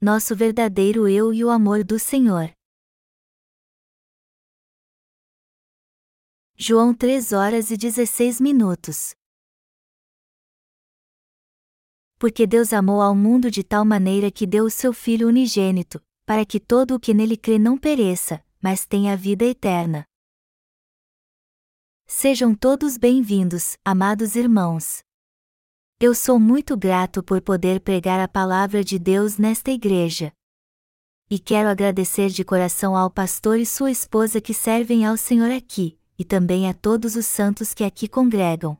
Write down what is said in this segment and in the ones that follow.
nosso verdadeiro eu e o amor do Senhor. João 3 horas e 16 minutos. Porque Deus amou ao mundo de tal maneira que deu o seu Filho unigênito, para que todo o que nele crê não pereça, mas tenha vida eterna. Sejam todos bem-vindos, amados irmãos. Eu sou muito grato por poder pregar a palavra de Deus nesta igreja. E quero agradecer de coração ao pastor e sua esposa que servem ao Senhor aqui, e também a todos os santos que aqui congregam.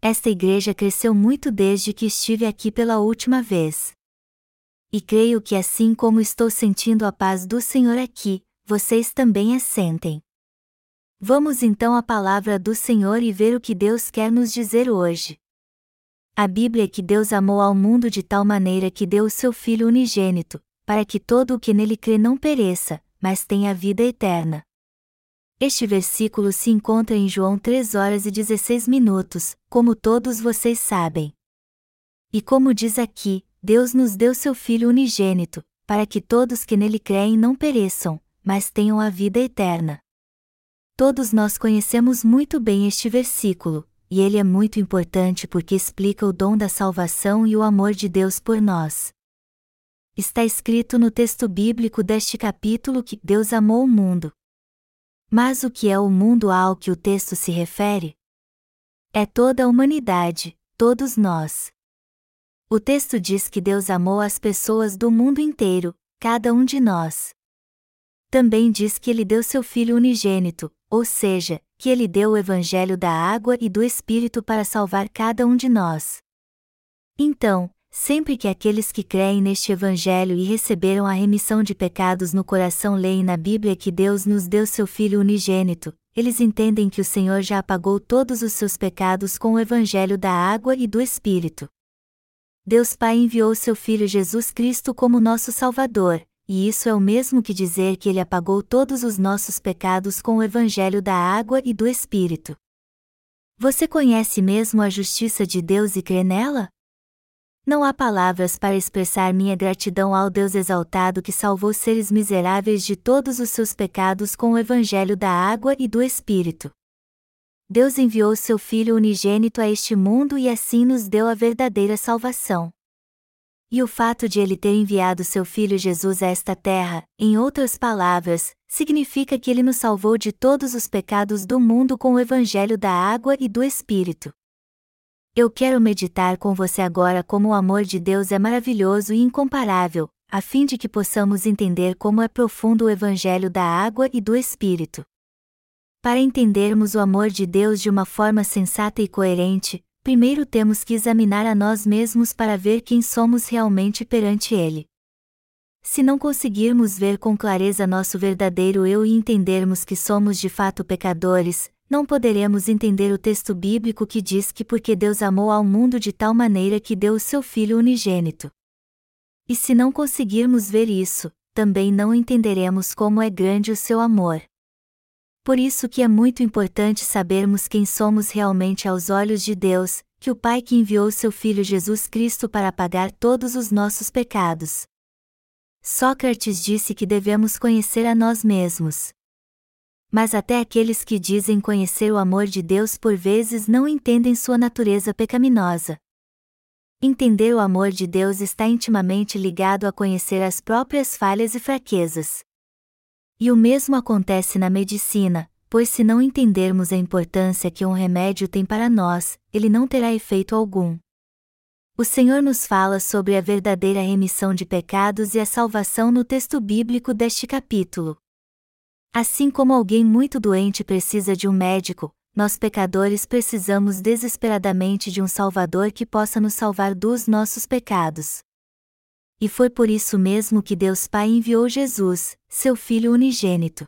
Esta igreja cresceu muito desde que estive aqui pela última vez. E creio que assim como estou sentindo a paz do Senhor aqui, vocês também a sentem. Vamos então à palavra do Senhor e ver o que Deus quer nos dizer hoje. A Bíblia é que Deus amou ao mundo de tal maneira que deu o seu Filho unigênito, para que todo o que nele crê não pereça, mas tenha vida eterna. Este versículo se encontra em João 3 horas e 16 minutos, como todos vocês sabem. E como diz aqui, Deus nos deu seu Filho unigênito, para que todos que nele creem não pereçam, mas tenham a vida eterna. Todos nós conhecemos muito bem este versículo, e ele é muito importante porque explica o dom da salvação e o amor de Deus por nós. Está escrito no texto bíblico deste capítulo que Deus amou o mundo. Mas o que é o mundo ao que o texto se refere? É toda a humanidade, todos nós. O texto diz que Deus amou as pessoas do mundo inteiro, cada um de nós. Também diz que ele deu seu Filho unigênito, ou seja, que ele deu o Evangelho da água e do Espírito para salvar cada um de nós. Então, sempre que aqueles que creem neste Evangelho e receberam a remissão de pecados no coração leem na Bíblia que Deus nos deu seu Filho unigênito, eles entendem que o Senhor já apagou todos os seus pecados com o Evangelho da água e do Espírito. Deus Pai enviou seu Filho Jesus Cristo como nosso Salvador, e isso é o mesmo que dizer que ele apagou todos os nossos pecados com o evangelho da água e do Espírito. Você conhece mesmo a justiça de Deus e crê nela? Não há palavras para expressar minha gratidão ao Deus exaltado que salvou seres miseráveis de todos os seus pecados com o evangelho da água e do Espírito. Deus enviou seu Filho unigênito a este mundo e assim nos deu a verdadeira salvação. E o fato de ele ter enviado seu filho Jesus a esta terra, em outras palavras, significa que ele nos salvou de todos os pecados do mundo com o evangelho da água e do Espírito. Eu quero meditar com você agora como o amor de Deus é maravilhoso e incomparável, a fim de que possamos entender como é profundo o evangelho da água e do Espírito. Para entendermos o amor de Deus de uma forma sensata e coerente, primeiro temos que examinar a nós mesmos para ver quem somos realmente perante Ele. Se não conseguirmos ver com clareza nosso verdadeiro eu e entendermos que somos de fato pecadores, não poderemos entender o texto bíblico que diz que porque Deus amou ao mundo de tal maneira que deu o seu Filho unigênito. E se não conseguirmos ver isso, também não entenderemos como é grande o seu amor. Por isso que é muito importante sabermos quem somos realmente aos olhos de Deus, que o Pai que enviou seu Filho Jesus Cristo para pagar todos os nossos pecados. Sócrates disse que devemos conhecer a nós mesmos. Mas até aqueles que dizem conhecer o amor de Deus por vezes não entendem sua natureza pecaminosa. Entender o amor de Deus está intimamente ligado a conhecer as próprias falhas e fraquezas. E o mesmo acontece na medicina, pois se não entendermos a importância que um remédio tem para nós, ele não terá efeito algum. O Senhor nos fala sobre a verdadeira remissão de pecados e a salvação no texto bíblico deste capítulo. Assim como alguém muito doente precisa de um médico, nós pecadores precisamos desesperadamente de um Salvador que possa nos salvar dos nossos pecados e foi por isso mesmo que Deus Pai enviou Jesus, seu Filho unigênito.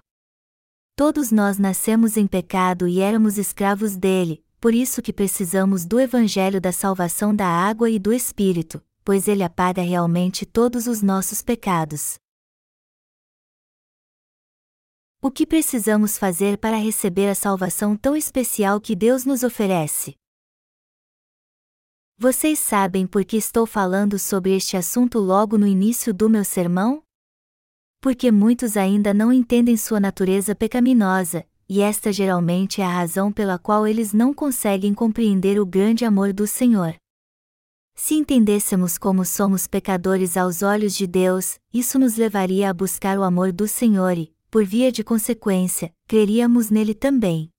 Todos nós nascemos em pecado e éramos escravos dele, por isso que precisamos do Evangelho da salvação da água e do Espírito, pois ele apaga realmente todos os nossos pecados. O que precisamos fazer para receber a salvação tão especial que Deus nos oferece? Vocês sabem por que estou falando sobre este assunto logo no início do meu sermão? Porque muitos ainda não entendem sua natureza pecaminosa, e esta geralmente é a razão pela qual eles não conseguem compreender o grande amor do Senhor. Se entendêssemos como somos pecadores aos olhos de Deus, isso nos levaria a buscar o amor do Senhor e, por via de consequência, creríamos nele também.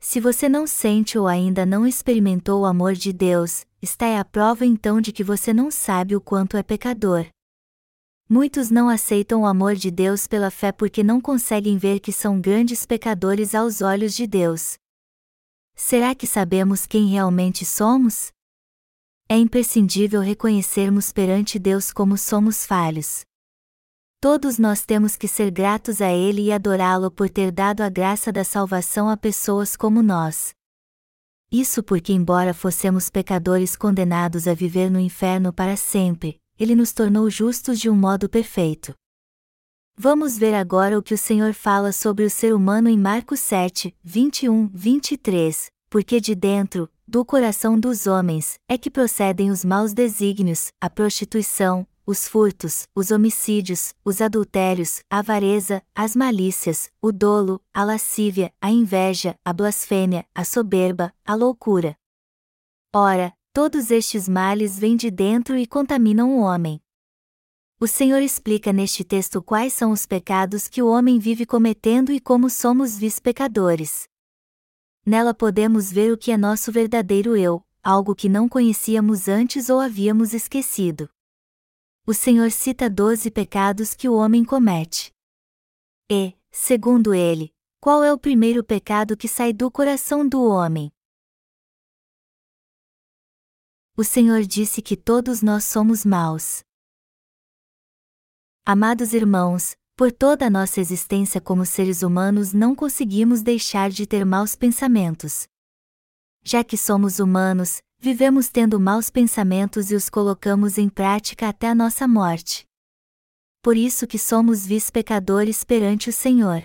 Se você não sente ou ainda não experimentou o amor de Deus, está é a prova então de que você não sabe o quanto é pecador. Muitos não aceitam o amor de Deus pela fé porque não conseguem ver que são grandes pecadores aos olhos de Deus. Será que sabemos quem realmente somos? É imprescindível reconhecermos perante Deus como somos falhos. Todos nós temos que ser gratos a Ele e adorá-lo por ter dado a graça da salvação a pessoas como nós. Isso porque, embora fossemos pecadores condenados a viver no inferno para sempre, ele nos tornou justos de um modo perfeito. Vamos ver agora o que o Senhor fala sobre o ser humano em Marcos 7, 21, 23, porque de dentro, do coração dos homens, é que procedem os maus desígnios, a prostituição, os furtos, os homicídios, os adultérios, a avareza, as malícias, o dolo, a lascívia, a inveja, a blasfêmia, a soberba, a loucura. Ora, Todos estes males vêm de dentro e contaminam o homem. O Senhor explica neste texto quais são os pecados que o homem vive cometendo e como somos vis-pecadores. Nela podemos ver o que é nosso verdadeiro eu, algo que não conhecíamos antes ou havíamos esquecido. O Senhor cita doze pecados que o homem comete. E, segundo ele, qual é o primeiro pecado que sai do coração do homem? o Senhor disse que todos nós somos maus. Amados irmãos, por toda a nossa existência como seres humanos não conseguimos deixar de ter maus pensamentos. Já que somos humanos, vivemos tendo maus pensamentos e os colocamos em prática até a nossa morte. Por isso que somos vis pecadores perante o Senhor.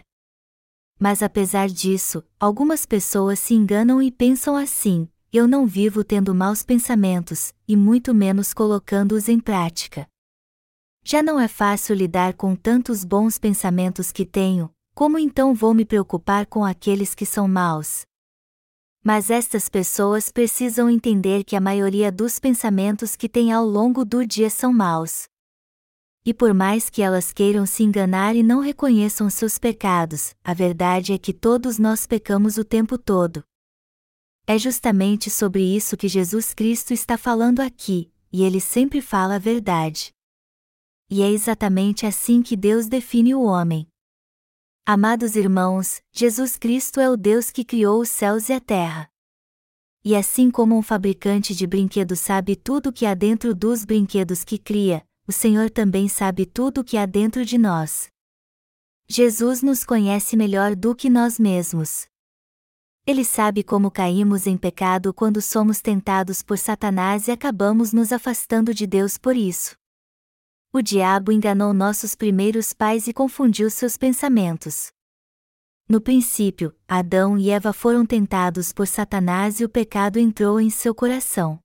Mas apesar disso, algumas pessoas se enganam e pensam assim: eu não vivo tendo maus pensamentos, e muito menos colocando-os em prática. Já não é fácil lidar com tantos bons pensamentos que tenho, como então vou me preocupar com aqueles que são maus? Mas estas pessoas precisam entender que a maioria dos pensamentos que têm ao longo do dia são maus. E por mais que elas queiram se enganar e não reconheçam seus pecados, a verdade é que todos nós pecamos o tempo todo. É justamente sobre isso que Jesus Cristo está falando aqui, e ele sempre fala a verdade. E é exatamente assim que Deus define o homem. Amados irmãos, Jesus Cristo é o Deus que criou os céus e a terra. E assim como um fabricante de brinquedos sabe tudo o que há dentro dos brinquedos que cria, o Senhor também sabe tudo o que há dentro de nós. Jesus nos conhece melhor do que nós mesmos. Ele sabe como caímos em pecado quando somos tentados por Satanás e acabamos nos afastando de Deus por isso. O diabo enganou nossos primeiros pais e confundiu seus pensamentos. No princípio, Adão e Eva foram tentados por Satanás e o pecado entrou em seu coração.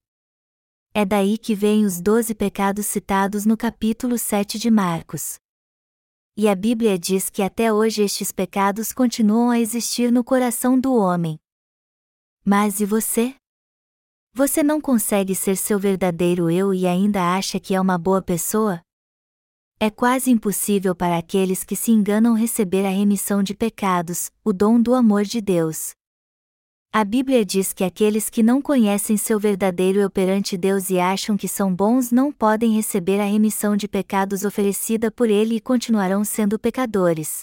É daí que vêm os doze pecados citados no capítulo 7 de Marcos e a Bíblia diz que até hoje estes pecados continuam a existir no coração do homem. Mas e você? Você não consegue ser seu verdadeiro eu e ainda acha que é uma boa pessoa? É quase impossível para aqueles que se enganam receber a remissão de pecados, o dom do amor de Deus. A Bíblia diz que aqueles que não conhecem seu verdadeiro eu perante Deus e acham que são bons não podem receber a remissão de pecados oferecida por Ele e continuarão sendo pecadores.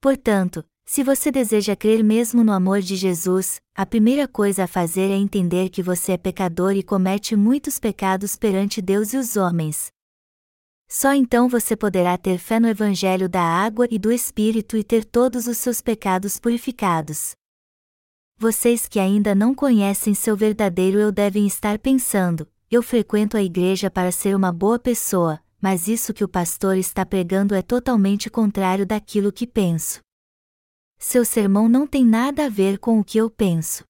Portanto, se você deseja crer mesmo no amor de Jesus, a primeira coisa a fazer é entender que você é pecador e comete muitos pecados perante Deus e os homens. Só então você poderá ter fé no Evangelho da água e do Espírito e ter todos os seus pecados purificados. Vocês que ainda não conhecem seu verdadeiro eu devem estar pensando: eu frequento a igreja para ser uma boa pessoa, mas isso que o pastor está pregando é totalmente contrário daquilo que penso. Seu sermão não tem nada a ver com o que eu penso.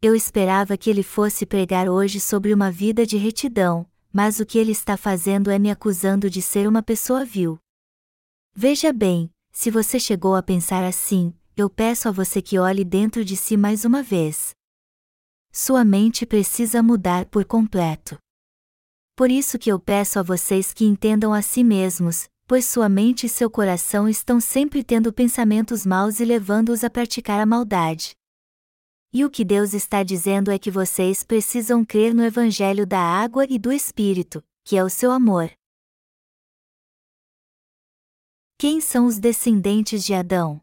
Eu esperava que ele fosse pregar hoje sobre uma vida de retidão, mas o que ele está fazendo é me acusando de ser uma pessoa vil. Veja bem, se você chegou a pensar assim, eu peço a você que olhe dentro de si mais uma vez. Sua mente precisa mudar por completo. Por isso que eu peço a vocês que entendam a si mesmos, pois sua mente e seu coração estão sempre tendo pensamentos maus e levando-os a praticar a maldade. E o que Deus está dizendo é que vocês precisam crer no Evangelho da água e do Espírito, que é o seu amor. Quem são os descendentes de Adão?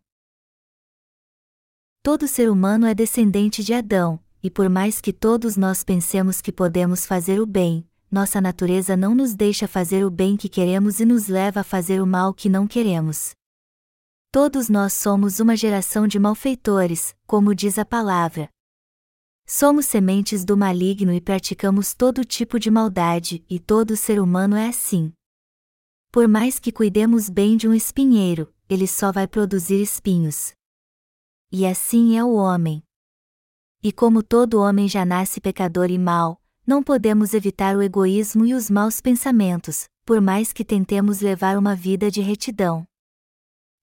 Todo ser humano é descendente de Adão, e por mais que todos nós pensemos que podemos fazer o bem, nossa natureza não nos deixa fazer o bem que queremos e nos leva a fazer o mal que não queremos. Todos nós somos uma geração de malfeitores, como diz a palavra. Somos sementes do maligno e praticamos todo tipo de maldade, e todo ser humano é assim. Por mais que cuidemos bem de um espinheiro, ele só vai produzir espinhos. E assim é o homem. E como todo homem já nasce pecador e mau, não podemos evitar o egoísmo e os maus pensamentos, por mais que tentemos levar uma vida de retidão.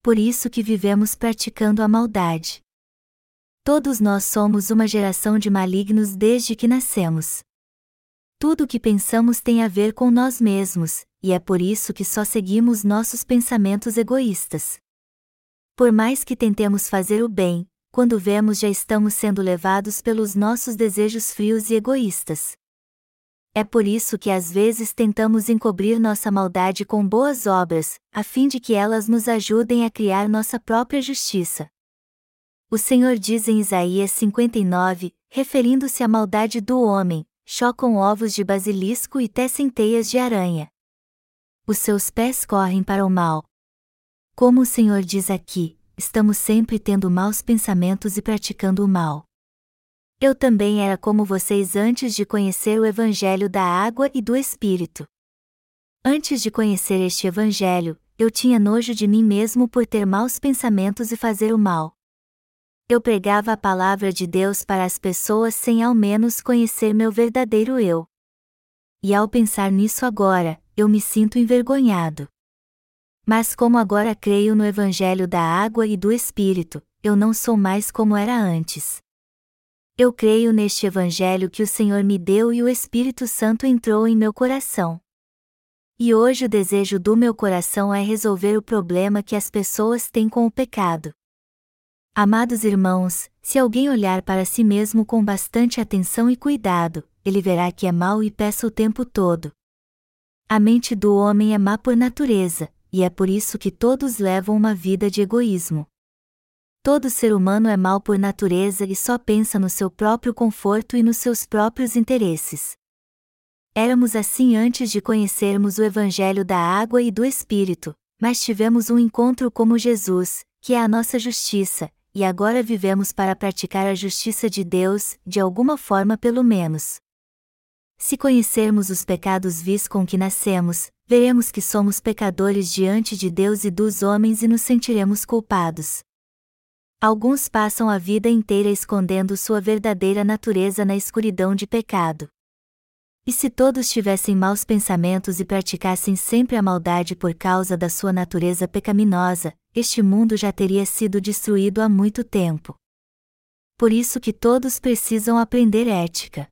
Por isso que vivemos praticando a maldade. Todos nós somos uma geração de malignos desde que nascemos. Tudo o que pensamos tem a ver com nós mesmos, e é por isso que só seguimos nossos pensamentos egoístas. Por mais que tentemos fazer o bem, quando vemos já estamos sendo levados pelos nossos desejos frios e egoístas. É por isso que às vezes tentamos encobrir nossa maldade com boas obras, a fim de que elas nos ajudem a criar nossa própria justiça. O Senhor diz em Isaías 59, referindo-se à maldade do homem: chocam ovos de basilisco e tecem teias de aranha. Os seus pés correm para o mal. Como o Senhor diz aqui, estamos sempre tendo maus pensamentos e praticando o mal. Eu também era como vocês antes de conhecer o Evangelho da água e do Espírito. Antes de conhecer este Evangelho, eu tinha nojo de mim mesmo por ter maus pensamentos e fazer o mal. Eu pregava a palavra de Deus para as pessoas sem ao menos conhecer meu verdadeiro eu. E ao pensar nisso agora, eu me sinto envergonhado. Mas como agora creio no Evangelho da água e do Espírito, eu não sou mais como era antes. Eu creio neste Evangelho que o Senhor me deu e o Espírito Santo entrou em meu coração. E hoje o desejo do meu coração é resolver o problema que as pessoas têm com o pecado. Amados irmãos, se alguém olhar para si mesmo com bastante atenção e cuidado, ele verá que é mau e peça o tempo todo. A mente do homem é má por natureza, e é por isso que todos levam uma vida de egoísmo. Todo ser humano é mau por natureza e só pensa no seu próprio conforto e nos seus próprios interesses. Éramos assim antes de conhecermos o Evangelho da água e do Espírito, mas tivemos um encontro como Jesus, que é a nossa justiça, e agora vivemos para praticar a justiça de Deus, de alguma forma pelo menos. Se conhecermos os pecados vis com que nascemos, veremos que somos pecadores diante de Deus e dos homens e nos sentiremos culpados. Alguns passam a vida inteira escondendo sua verdadeira natureza na escuridão de pecado. E se todos tivessem maus pensamentos e praticassem sempre a maldade por causa da sua natureza pecaminosa, este mundo já teria sido destruído há muito tempo. Por isso que todos precisam aprender ética.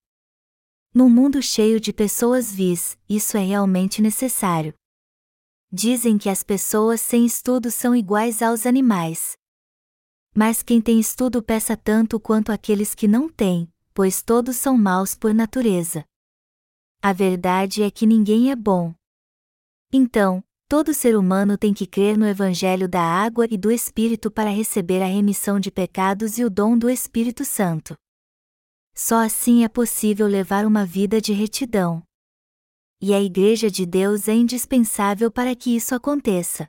Num mundo cheio de pessoas vis, isso é realmente necessário. Dizem que as pessoas sem estudo são iguais aos animais. Mas quem tem estudo peça tanto quanto aqueles que não têm, pois todos são maus por natureza. A verdade é que ninguém é bom. Então, todo ser humano tem que crer no Evangelho da água e do Espírito para receber a remissão de pecados e o dom do Espírito Santo. Só assim é possível levar uma vida de retidão. E a Igreja de Deus é indispensável para que isso aconteça.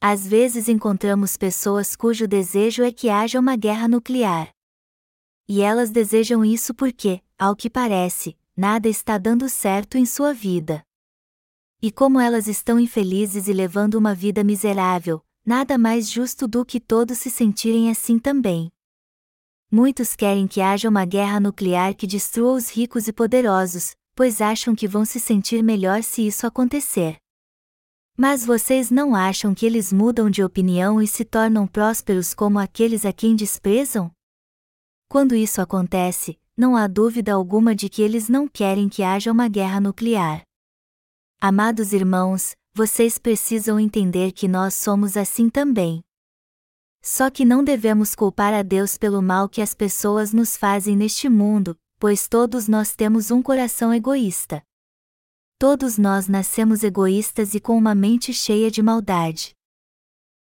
Às vezes encontramos pessoas cujo desejo é que haja uma guerra nuclear. E elas desejam isso porque, ao que parece, nada está dando certo em sua vida. E como elas estão infelizes e levando uma vida miserável, nada mais justo do que todos se sentirem assim também. Muitos querem que haja uma guerra nuclear que destrua os ricos e poderosos, pois acham que vão se sentir melhor se isso acontecer. Mas vocês não acham que eles mudam de opinião e se tornam prósperos como aqueles a quem desprezam? Quando isso acontece, não há dúvida alguma de que eles não querem que haja uma guerra nuclear. Amados irmãos, vocês precisam entender que nós somos assim também. Só que não devemos culpar a Deus pelo mal que as pessoas nos fazem neste mundo, pois todos nós temos um coração egoísta. Todos nós nascemos egoístas e com uma mente cheia de maldade.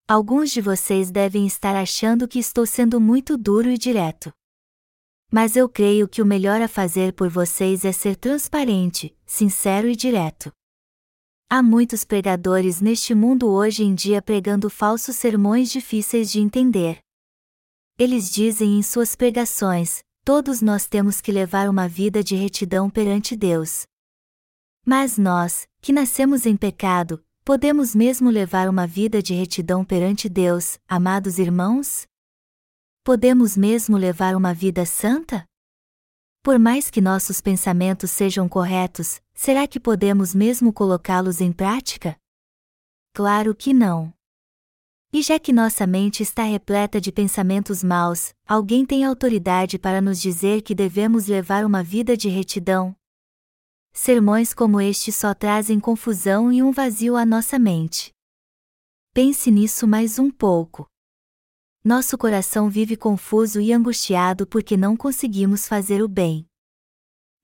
Alguns de vocês devem estar achando que estou sendo muito duro e direto. Mas eu creio que o melhor a fazer por vocês é ser transparente, sincero e direto. Há muitos pregadores neste mundo hoje em dia pregando falsos sermões difíceis de entender. Eles dizem em suas pregações: todos nós temos que levar uma vida de retidão perante Deus. Mas nós, que nascemos em pecado, podemos mesmo levar uma vida de retidão perante Deus, amados irmãos? Podemos mesmo levar uma vida santa? Por mais que nossos pensamentos sejam corretos, será que podemos mesmo colocá-los em prática? Claro que não. E já que nossa mente está repleta de pensamentos maus, alguém tem autoridade para nos dizer que devemos levar uma vida de retidão? Sermões como este só trazem confusão e um vazio à nossa mente. Pense nisso mais um pouco. Nosso coração vive confuso e angustiado porque não conseguimos fazer o bem.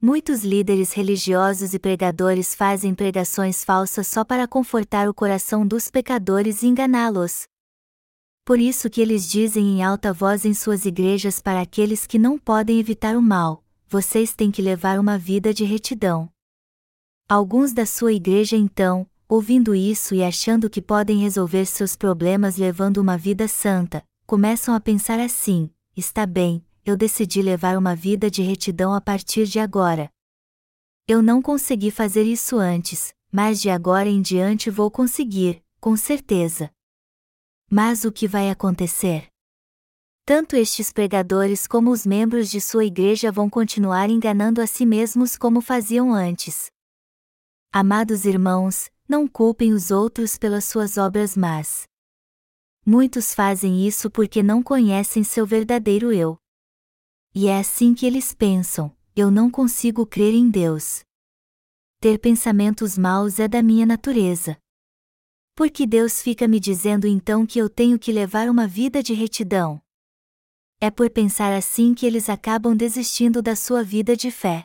Muitos líderes religiosos e pregadores fazem pregações falsas só para confortar o coração dos pecadores e enganá-los. Por isso que eles dizem em alta voz em suas igrejas para aqueles que não podem evitar o mal: vocês têm que levar uma vida de retidão. Alguns da sua igreja então, ouvindo isso e achando que podem resolver seus problemas levando uma vida santa, começam a pensar assim: está bem, eu decidi levar uma vida de retidão a partir de agora. Eu não consegui fazer isso antes, mas de agora em diante vou conseguir, com certeza. Mas o que vai acontecer? Tanto estes pregadores como os membros de sua igreja vão continuar enganando a si mesmos como faziam antes. Amados irmãos, não culpem os outros pelas suas obras más. Muitos fazem isso porque não conhecem seu verdadeiro eu. E é assim que eles pensam: eu não consigo crer em Deus. Ter pensamentos maus é da minha natureza. Por que Deus fica me dizendo então que eu tenho que levar uma vida de retidão? É por pensar assim que eles acabam desistindo da sua vida de fé.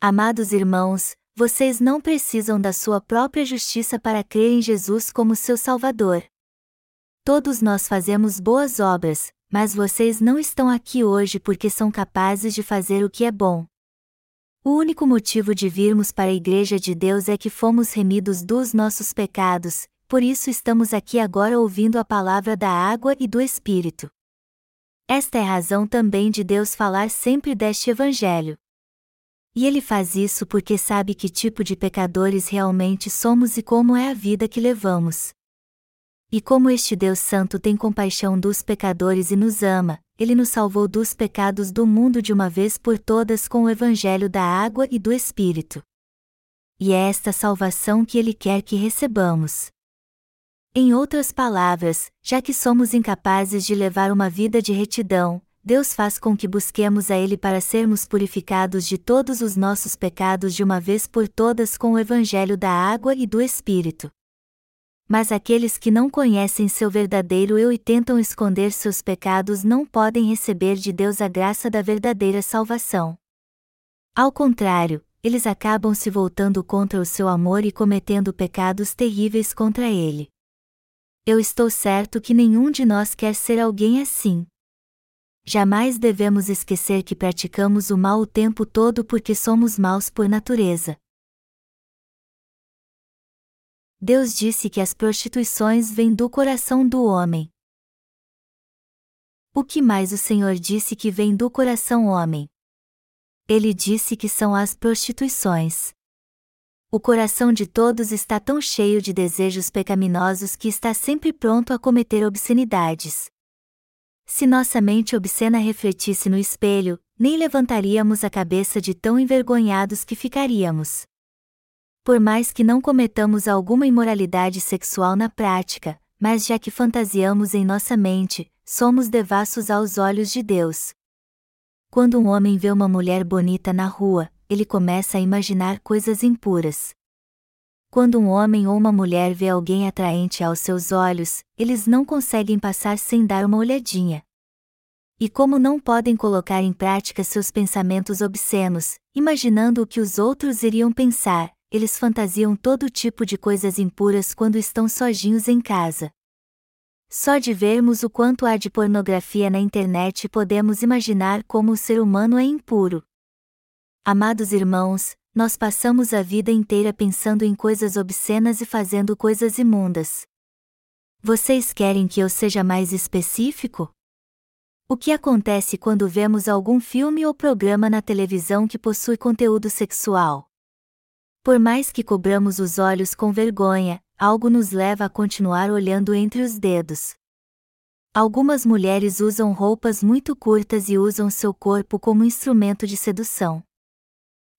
Amados irmãos, vocês não precisam da sua própria justiça para crer em Jesus como seu Salvador. Todos nós fazemos boas obras, mas vocês não estão aqui hoje porque são capazes de fazer o que é bom. O único motivo de virmos para a Igreja de Deus é que fomos remidos dos nossos pecados, por isso estamos aqui agora ouvindo a palavra da água e do Espírito. Esta é a razão também de Deus falar sempre deste Evangelho. E ele faz isso porque sabe que tipo de pecadores realmente somos e como é a vida que levamos. E como este Deus Santo tem compaixão dos pecadores e nos ama, ele nos salvou dos pecados do mundo de uma vez por todas com o Evangelho da água e do Espírito. E é esta salvação que ele quer que recebamos. Em outras palavras, já que somos incapazes de levar uma vida de retidão, Deus faz com que busquemos a Ele para sermos purificados de todos os nossos pecados de uma vez por todas com o Evangelho da água e do Espírito mas aqueles que não conhecem seu verdadeiro eu e tentam esconder seus pecados não podem receber de Deus a graça da verdadeira salvação. Ao contrário, eles acabam se voltando contra o seu amor e cometendo pecados terríveis contra ele. Eu estou certo que nenhum de nós quer ser alguém assim. Jamais devemos esquecer que praticamos o mal o tempo todo porque somos maus por natureza. Deus disse que as prostituições vêm do coração do homem. O que mais o Senhor disse que vem do coração homem? Ele disse que são as prostituições. O coração de todos está tão cheio de desejos pecaminosos que está sempre pronto a cometer obscenidades. Se nossa mente obscena refletisse no espelho, nem levantaríamos a cabeça de tão envergonhados que ficaríamos. Por mais que não cometamos alguma imoralidade sexual na prática, mas já que fantasiamos em nossa mente, somos devassos aos olhos de Deus. Quando um homem vê uma mulher bonita na rua, ele começa a imaginar coisas impuras. Quando um homem ou uma mulher vê alguém atraente aos seus olhos, eles não conseguem passar sem dar uma olhadinha. E como não podem colocar em prática seus pensamentos obscenos, imaginando o que os outros iriam pensar, eles fantasiam todo tipo de coisas impuras quando estão sozinhos em casa. Só de vermos o quanto há de pornografia na internet podemos imaginar como o ser humano é impuro. Amados irmãos, nós passamos a vida inteira pensando em coisas obscenas e fazendo coisas imundas. Vocês querem que eu seja mais específico? O que acontece quando vemos algum filme ou programa na televisão que possui conteúdo sexual? Por mais que cobramos os olhos com vergonha, algo nos leva a continuar olhando entre os dedos. Algumas mulheres usam roupas muito curtas e usam seu corpo como instrumento de sedução.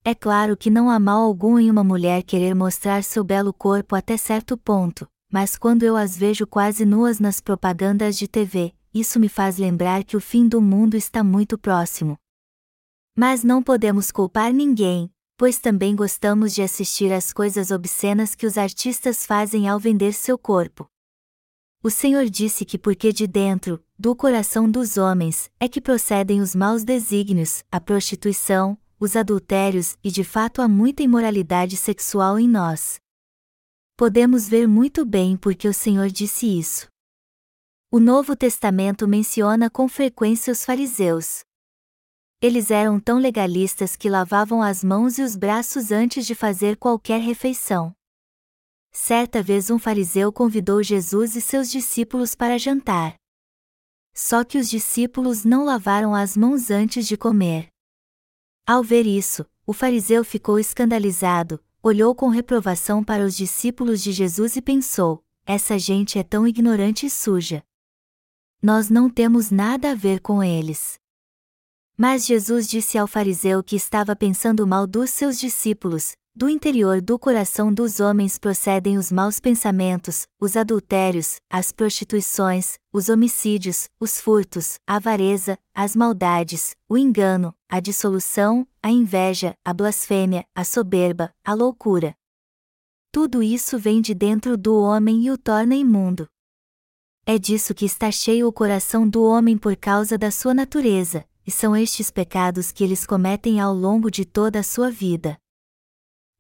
É claro que não há mal algum em uma mulher querer mostrar seu belo corpo até certo ponto, mas quando eu as vejo quase nuas nas propagandas de TV, isso me faz lembrar que o fim do mundo está muito próximo. Mas não podemos culpar ninguém, pois também gostamos de assistir às coisas obscenas que os artistas fazem ao vender seu corpo. O Senhor disse que porque de dentro, do coração dos homens, é que procedem os maus desígnios, a prostituição, os adultérios e de fato há muita imoralidade sexual em nós. Podemos ver muito bem porque o Senhor disse isso. O Novo Testamento menciona com frequência os fariseus. Eles eram tão legalistas que lavavam as mãos e os braços antes de fazer qualquer refeição. Certa vez um fariseu convidou Jesus e seus discípulos para jantar. Só que os discípulos não lavaram as mãos antes de comer. Ao ver isso, o fariseu ficou escandalizado, olhou com reprovação para os discípulos de Jesus e pensou: essa gente é tão ignorante e suja. Nós não temos nada a ver com eles. Mas Jesus disse ao fariseu que estava pensando mal dos seus discípulos, do interior do coração dos homens procedem os maus pensamentos, os adultérios, as prostituições, os homicídios, os furtos, a avareza, as maldades, o engano, a dissolução, a inveja, a blasfêmia, a soberba, a loucura. Tudo isso vem de dentro do homem e o torna imundo. É disso que está cheio o coração do homem por causa da sua natureza, e são estes pecados que eles cometem ao longo de toda a sua vida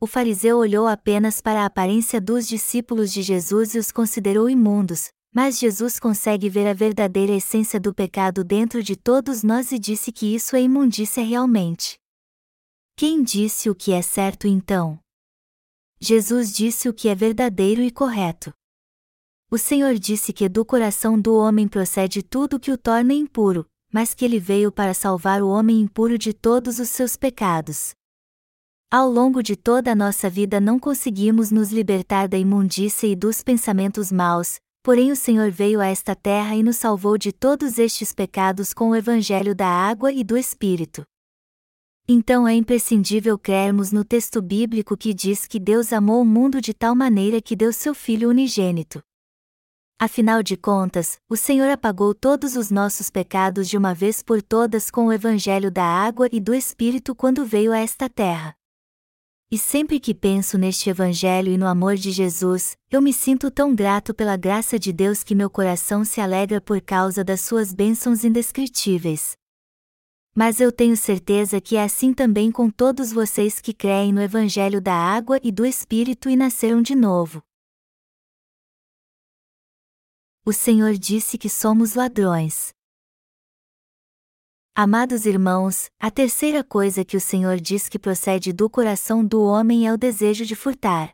o fariseu olhou apenas para a aparência dos discípulos de Jesus e os considerou imundos, mas Jesus consegue ver a verdadeira essência do pecado dentro de todos nós e disse que isso é imundícia realmente. Quem disse o que é certo então? Jesus disse o que é verdadeiro e correto. O Senhor disse que do coração do homem procede tudo que o torna impuro, mas que ele veio para salvar o homem impuro de todos os seus pecados. Ao longo de toda a nossa vida não conseguimos nos libertar da imundícia e dos pensamentos maus, porém o Senhor veio a esta terra e nos salvou de todos estes pecados com o Evangelho da água e do Espírito. Então é imprescindível crermos no texto bíblico que diz que Deus amou o mundo de tal maneira que deu seu Filho unigênito. Afinal de contas, o Senhor apagou todos os nossos pecados de uma vez por todas com o Evangelho da água e do Espírito quando veio a esta terra. E sempre que penso neste Evangelho e no amor de Jesus, eu me sinto tão grato pela graça de Deus que meu coração se alegra por causa das suas bênçãos indescritíveis. Mas eu tenho certeza que é assim também com todos vocês que creem no Evangelho da água e do Espírito e nasceram de novo. O Senhor disse que somos ladrões. Amados irmãos, a terceira coisa que o Senhor diz que procede do coração do homem é o desejo de furtar.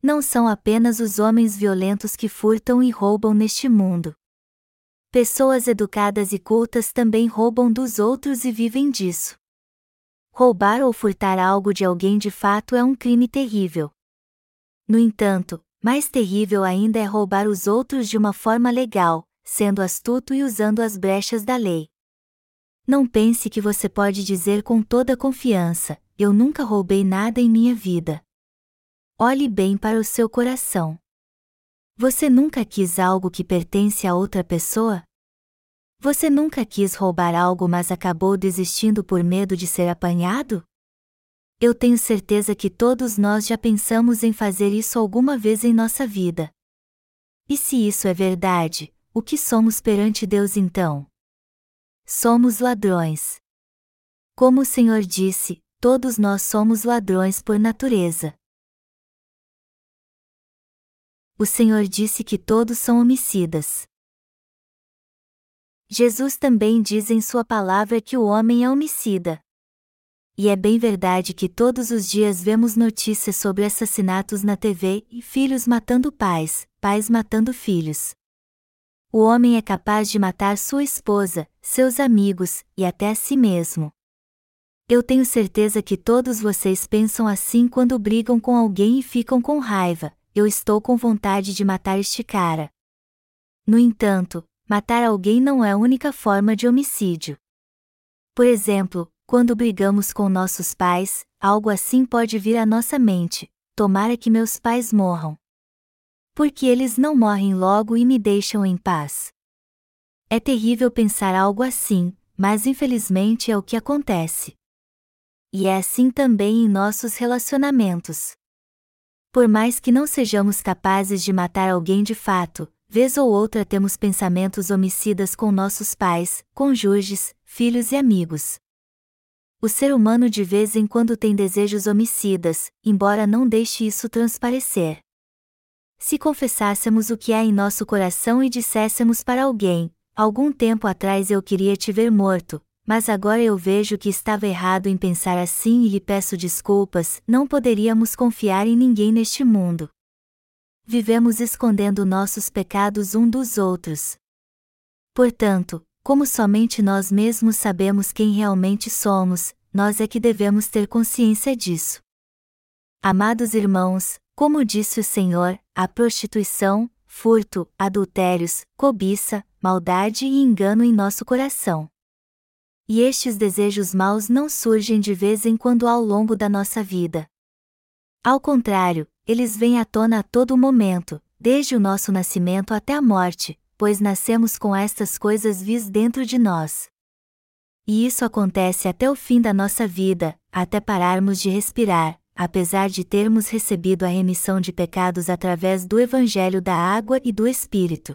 Não são apenas os homens violentos que furtam e roubam neste mundo. Pessoas educadas e cultas também roubam dos outros e vivem disso. Roubar ou furtar algo de alguém de fato é um crime terrível. No entanto, mais terrível ainda é roubar os outros de uma forma legal, sendo astuto e usando as brechas da lei. Não pense que você pode dizer com toda confiança: Eu nunca roubei nada em minha vida. Olhe bem para o seu coração. Você nunca quis algo que pertence a outra pessoa? Você nunca quis roubar algo, mas acabou desistindo por medo de ser apanhado? Eu tenho certeza que todos nós já pensamos em fazer isso alguma vez em nossa vida. E se isso é verdade, o que somos perante Deus então? Somos ladrões. Como o Senhor disse, todos nós somos ladrões por natureza. O Senhor disse que todos são homicidas. Jesus também diz em Sua palavra que o homem é homicida. E é bem verdade que todos os dias vemos notícias sobre assassinatos na TV e filhos matando pais, pais matando filhos. O homem é capaz de matar sua esposa, seus amigos e até a si mesmo. Eu tenho certeza que todos vocês pensam assim quando brigam com alguém e ficam com raiva. Eu estou com vontade de matar este cara. No entanto, matar alguém não é a única forma de homicídio. Por exemplo, quando brigamos com nossos pais, algo assim pode vir à nossa mente: tomara que meus pais morram. Porque eles não morrem logo e me deixam em paz. É terrível pensar algo assim, mas infelizmente é o que acontece. E é assim também em nossos relacionamentos. Por mais que não sejamos capazes de matar alguém de fato, Vez ou outra temos pensamentos homicidas com nossos pais, cônjuges, filhos e amigos. O ser humano de vez em quando tem desejos homicidas, embora não deixe isso transparecer. Se confessássemos o que há em nosso coração e disséssemos para alguém: Algum tempo atrás eu queria te ver morto, mas agora eu vejo que estava errado em pensar assim e lhe peço desculpas, não poderíamos confiar em ninguém neste mundo vivemos escondendo nossos pecados um dos outros. Portanto, como somente nós mesmos sabemos quem realmente somos, nós é que devemos ter consciência disso. Amados irmãos, como disse o Senhor, a prostituição, furto, adultérios, cobiça, maldade e engano em nosso coração. E estes desejos maus não surgem de vez em quando ao longo da nossa vida. Ao contrário, eles vêm à tona a todo momento, desde o nosso nascimento até a morte, pois nascemos com estas coisas vis dentro de nós. E isso acontece até o fim da nossa vida, até pararmos de respirar, apesar de termos recebido a remissão de pecados através do Evangelho da Água e do Espírito.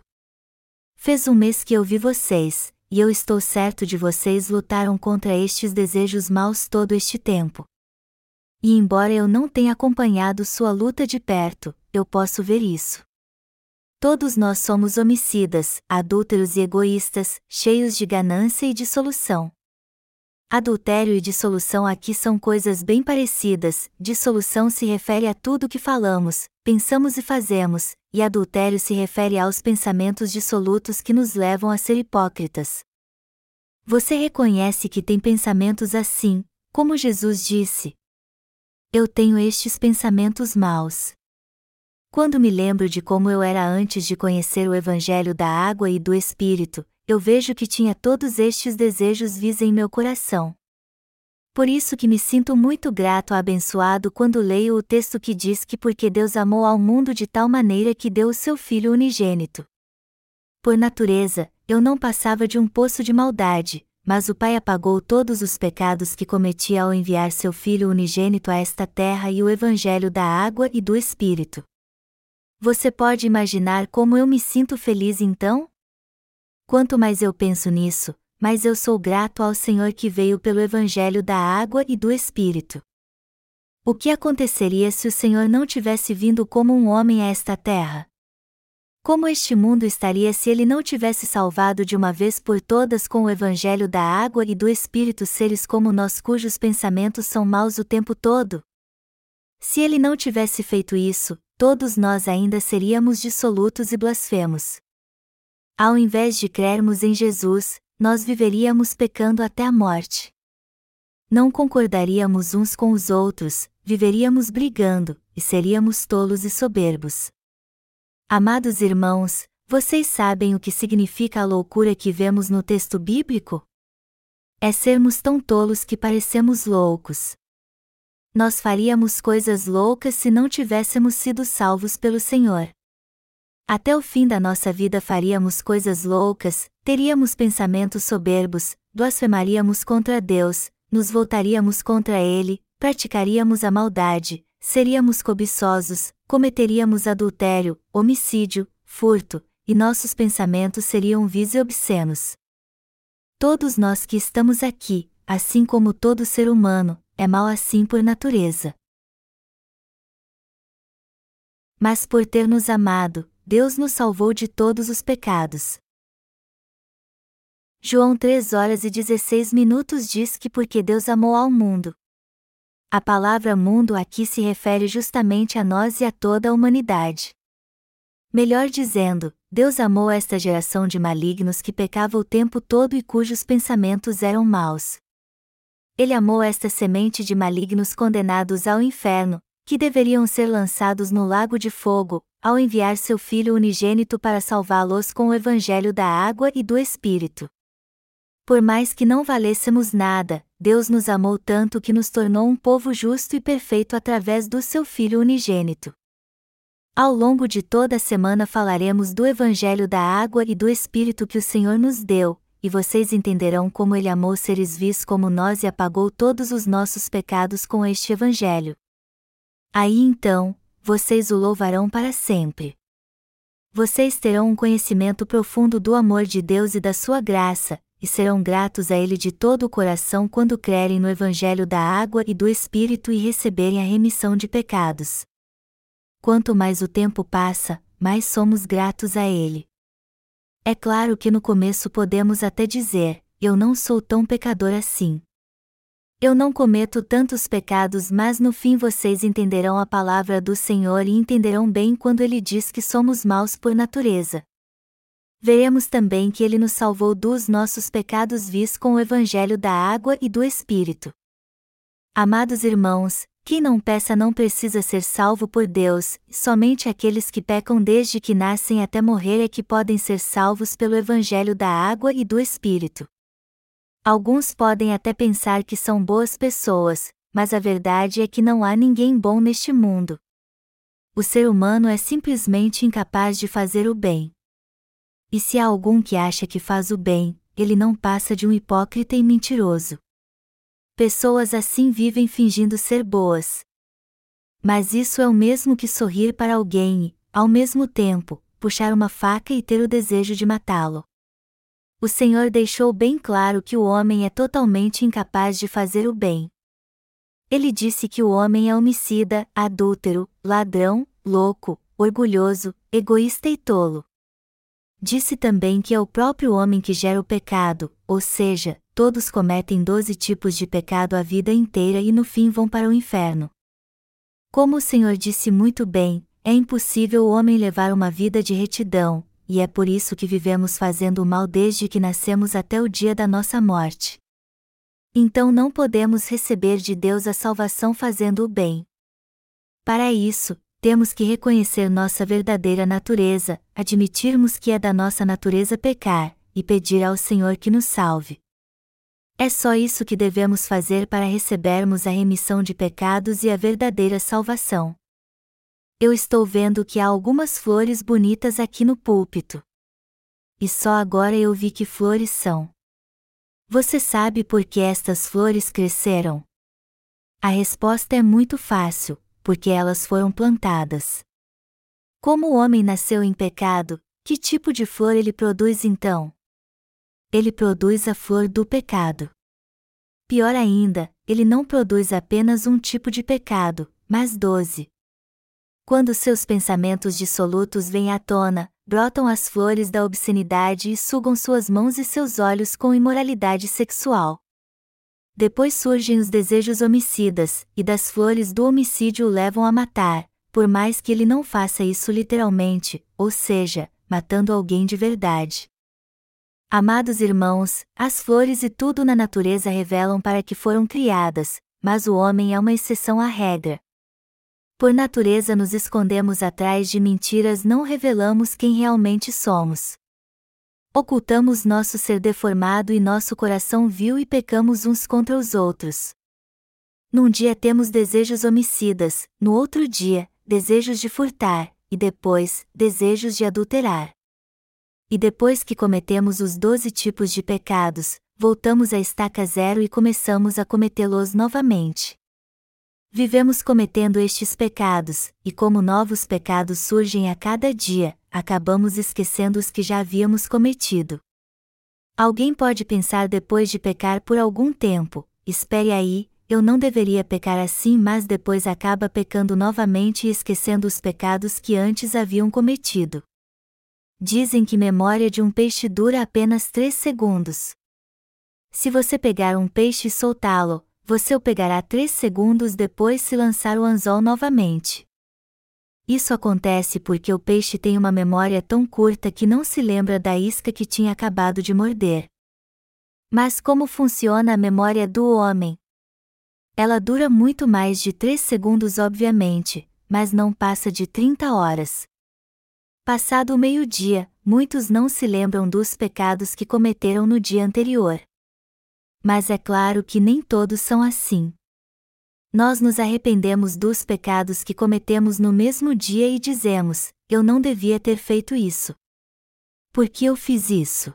Fez um mês que eu vi vocês, e eu estou certo de vocês lutaram contra estes desejos maus todo este tempo. E embora eu não tenha acompanhado sua luta de perto, eu posso ver isso. Todos nós somos homicidas, adúlteros e egoístas, cheios de ganância e dissolução. Adultério e dissolução aqui são coisas bem parecidas, dissolução se refere a tudo que falamos, pensamos e fazemos, e adultério se refere aos pensamentos dissolutos que nos levam a ser hipócritas. Você reconhece que tem pensamentos assim, como Jesus disse, eu tenho estes pensamentos maus. Quando me lembro de como eu era antes de conhecer o Evangelho da água e do Espírito, eu vejo que tinha todos estes desejos vis em meu coração. Por isso que me sinto muito grato e abençoado quando leio o texto que diz que porque Deus amou ao mundo de tal maneira que deu o seu Filho unigênito. Por natureza, eu não passava de um poço de maldade, mas o Pai apagou todos os pecados que cometi ao enviar seu Filho unigênito a esta terra e o Evangelho da água e do Espírito. Você pode imaginar como eu me sinto feliz então? Quanto mais eu penso nisso, mais eu sou grato ao Senhor que veio pelo Evangelho da água e do Espírito. O que aconteceria se o Senhor não tivesse vindo como um homem a esta terra? Como este mundo estaria se ele não tivesse salvado de uma vez por todas com o evangelho da água e do Espírito seres como nós cujos pensamentos são maus o tempo todo? Se ele não tivesse feito isso, todos nós ainda seríamos dissolutos e blasfemos. Ao invés de crermos em Jesus, nós viveríamos pecando até a morte. Não concordaríamos uns com os outros, viveríamos brigando, e seríamos tolos e soberbos. Amados irmãos, Vocês sabem o que significa a loucura que vemos no texto bíblico? É sermos tão tolos que parecemos loucos. Nós faríamos coisas loucas se não tivéssemos sido salvos pelo Senhor. Até o fim da nossa vida faríamos coisas loucas, teríamos pensamentos soberbos, blasfemaríamos contra Deus, nos voltaríamos contra Ele, praticaríamos a maldade, seríamos cobiçosos, cometeríamos adultério, homicídio, furto, e nossos pensamentos seriam vis e obscenos. Todos nós que estamos aqui, assim como todo ser humano, é mal assim por natureza. Mas por ter nos amado, Deus nos salvou de todos os pecados. João 3 horas e 16 minutos diz que porque Deus amou ao mundo. A palavra mundo aqui se refere justamente a nós e a toda a humanidade. Melhor dizendo, Deus amou esta geração de malignos que pecava o tempo todo e cujos pensamentos eram maus. Ele amou esta semente de malignos condenados ao inferno, que deveriam ser lançados no lago de fogo, ao enviar seu Filho unigênito para salvá-los com o evangelho da água e do Espírito. Por mais que não valêssemos nada, Deus nos amou tanto que nos tornou um povo justo e perfeito através do seu Filho unigênito. Ao longo de toda a semana falaremos do Evangelho da água e do Espírito que o Senhor nos deu, e vocês entenderão como Ele amou seres vis como nós e apagou todos os nossos pecados com este Evangelho. Aí então, vocês o louvarão para sempre. Vocês terão um conhecimento profundo do amor de Deus e da sua graça, e serão gratos a Ele de todo o coração quando crerem no Evangelho da água e do Espírito e receberem a remissão de pecados quanto mais o tempo passa, mais somos gratos a Ele. É claro que no começo podemos até dizer: Eu não sou tão pecador assim. Eu não cometo tantos pecados, mas no fim vocês entenderão a palavra do Senhor e entenderão bem quando ele diz que somos maus por natureza. Veremos também que ele nos salvou dos nossos pecados vis com o evangelho da água e do Espírito. Amados irmãos, quem não peça não precisa ser salvo por Deus, somente aqueles que pecam desde que nascem até morrer é que podem ser salvos pelo Evangelho da água e do Espírito. Alguns podem até pensar que são boas pessoas, mas a verdade é que não há ninguém bom neste mundo. O ser humano é simplesmente incapaz de fazer o bem. E se há algum que acha que faz o bem, ele não passa de um hipócrita e mentiroso. Pessoas assim vivem fingindo ser boas. Mas isso é o mesmo que sorrir para alguém e, ao mesmo tempo, puxar uma faca e ter o desejo de matá-lo. O Senhor deixou bem claro que o homem é totalmente incapaz de fazer o bem. Ele disse que o homem é homicida, adúltero, ladrão, louco, orgulhoso, egoísta e tolo. Disse também que é o próprio homem que gera o pecado, ou seja, todos cometem doze tipos de pecado a vida inteira e no fim vão para o inferno. Como o Senhor disse muito bem, é impossível o homem levar uma vida de retidão, e é por isso que vivemos fazendo o mal desde que nascemos até o dia da nossa morte. Então não podemos receber de Deus a salvação fazendo o bem. Para isso, temos que reconhecer nossa verdadeira natureza, admitirmos que é da nossa natureza pecar, e pedir ao Senhor que nos salve. É só isso que devemos fazer para recebermos a remissão de pecados e a verdadeira salvação. Eu estou vendo que há algumas flores bonitas aqui no púlpito. E só agora eu vi que flores são. Você sabe por que estas flores cresceram? A resposta é muito fácil, porque elas foram plantadas. Como o homem nasceu em pecado, que tipo de flor ele produz então? ele produz a flor do pecado. Pior ainda, ele não produz apenas um tipo de pecado, mas doze. Quando seus pensamentos dissolutos vêm à tona, brotam as flores da obscenidade e sugam suas mãos e seus olhos com imoralidade sexual. Depois surgem os desejos homicidas, e das flores do homicídio o levam a matar, por mais que ele não faça isso literalmente, ou seja, matando alguém de verdade. Amados irmãos, as flores e tudo na natureza revelam para que foram criadas, mas o homem é uma exceção à regra. Por natureza nos escondemos atrás de mentiras, não revelamos quem realmente somos. Ocultamos nosso ser deformado e nosso coração vil e pecamos uns contra os outros. Num dia temos desejos homicidas, no outro dia, desejos de furtar, e depois, desejos de adulterar. E depois que cometemos os doze tipos de pecados, voltamos à estaca zero e começamos a cometê-los novamente. Vivemos cometendo estes pecados, e como novos pecados surgem a cada dia, acabamos esquecendo os que já havíamos cometido. Alguém pode pensar depois de pecar por algum tempo: espere aí, eu não deveria pecar assim, mas depois acaba pecando novamente e esquecendo os pecados que antes haviam cometido. Dizem que memória de um peixe dura apenas 3 segundos. Se você pegar um peixe e soltá-lo, você o pegará 3 segundos depois se lançar o anzol novamente. Isso acontece porque o peixe tem uma memória tão curta que não se lembra da isca que tinha acabado de morder. Mas como funciona a memória do homem? Ela dura muito mais de 3 segundos, obviamente, mas não passa de 30 horas. Passado o meio-dia, muitos não se lembram dos pecados que cometeram no dia anterior. Mas é claro que nem todos são assim. Nós nos arrependemos dos pecados que cometemos no mesmo dia e dizemos: Eu não devia ter feito isso. Por que eu fiz isso?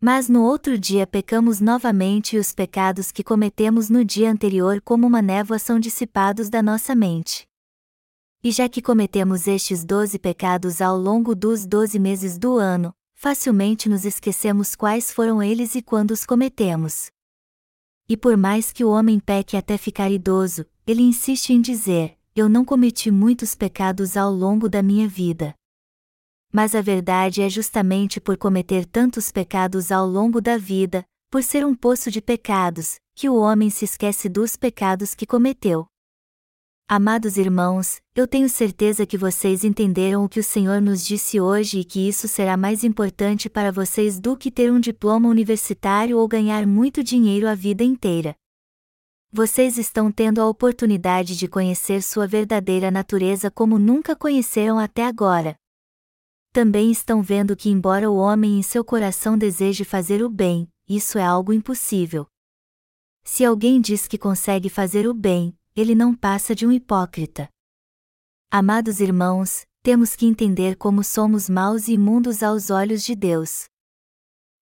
Mas no outro dia pecamos novamente e os pecados que cometemos no dia anterior, como uma névoa, são dissipados da nossa mente. E já que cometemos estes doze pecados ao longo dos doze meses do ano, facilmente nos esquecemos quais foram eles e quando os cometemos. E por mais que o homem peque até ficar idoso, ele insiste em dizer: Eu não cometi muitos pecados ao longo da minha vida. Mas a verdade é justamente por cometer tantos pecados ao longo da vida, por ser um poço de pecados, que o homem se esquece dos pecados que cometeu. Amados irmãos, eu tenho certeza que vocês entenderam o que o Senhor nos disse hoje e que isso será mais importante para vocês do que ter um diploma universitário ou ganhar muito dinheiro a vida inteira. Vocês estão tendo a oportunidade de conhecer sua verdadeira natureza como nunca conheceram até agora. Também estão vendo que, embora o homem em seu coração deseje fazer o bem, isso é algo impossível. Se alguém diz que consegue fazer o bem, ele não passa de um hipócrita. Amados irmãos, temos que entender como somos maus e imundos aos olhos de Deus.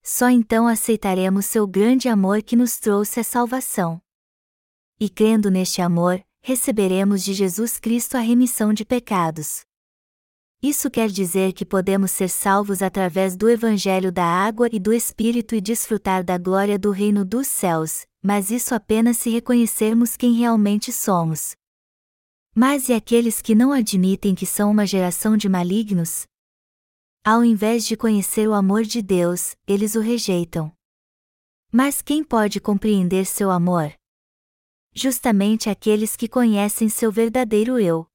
Só então aceitaremos seu grande amor que nos trouxe a salvação. E crendo neste amor, receberemos de Jesus Cristo a remissão de pecados. Isso quer dizer que podemos ser salvos através do Evangelho da água e do Espírito e desfrutar da glória do reino dos céus, mas isso apenas se reconhecermos quem realmente somos. Mas e aqueles que não admitem que são uma geração de malignos? Ao invés de conhecer o amor de Deus, eles o rejeitam. Mas quem pode compreender seu amor? Justamente aqueles que conhecem seu verdadeiro eu.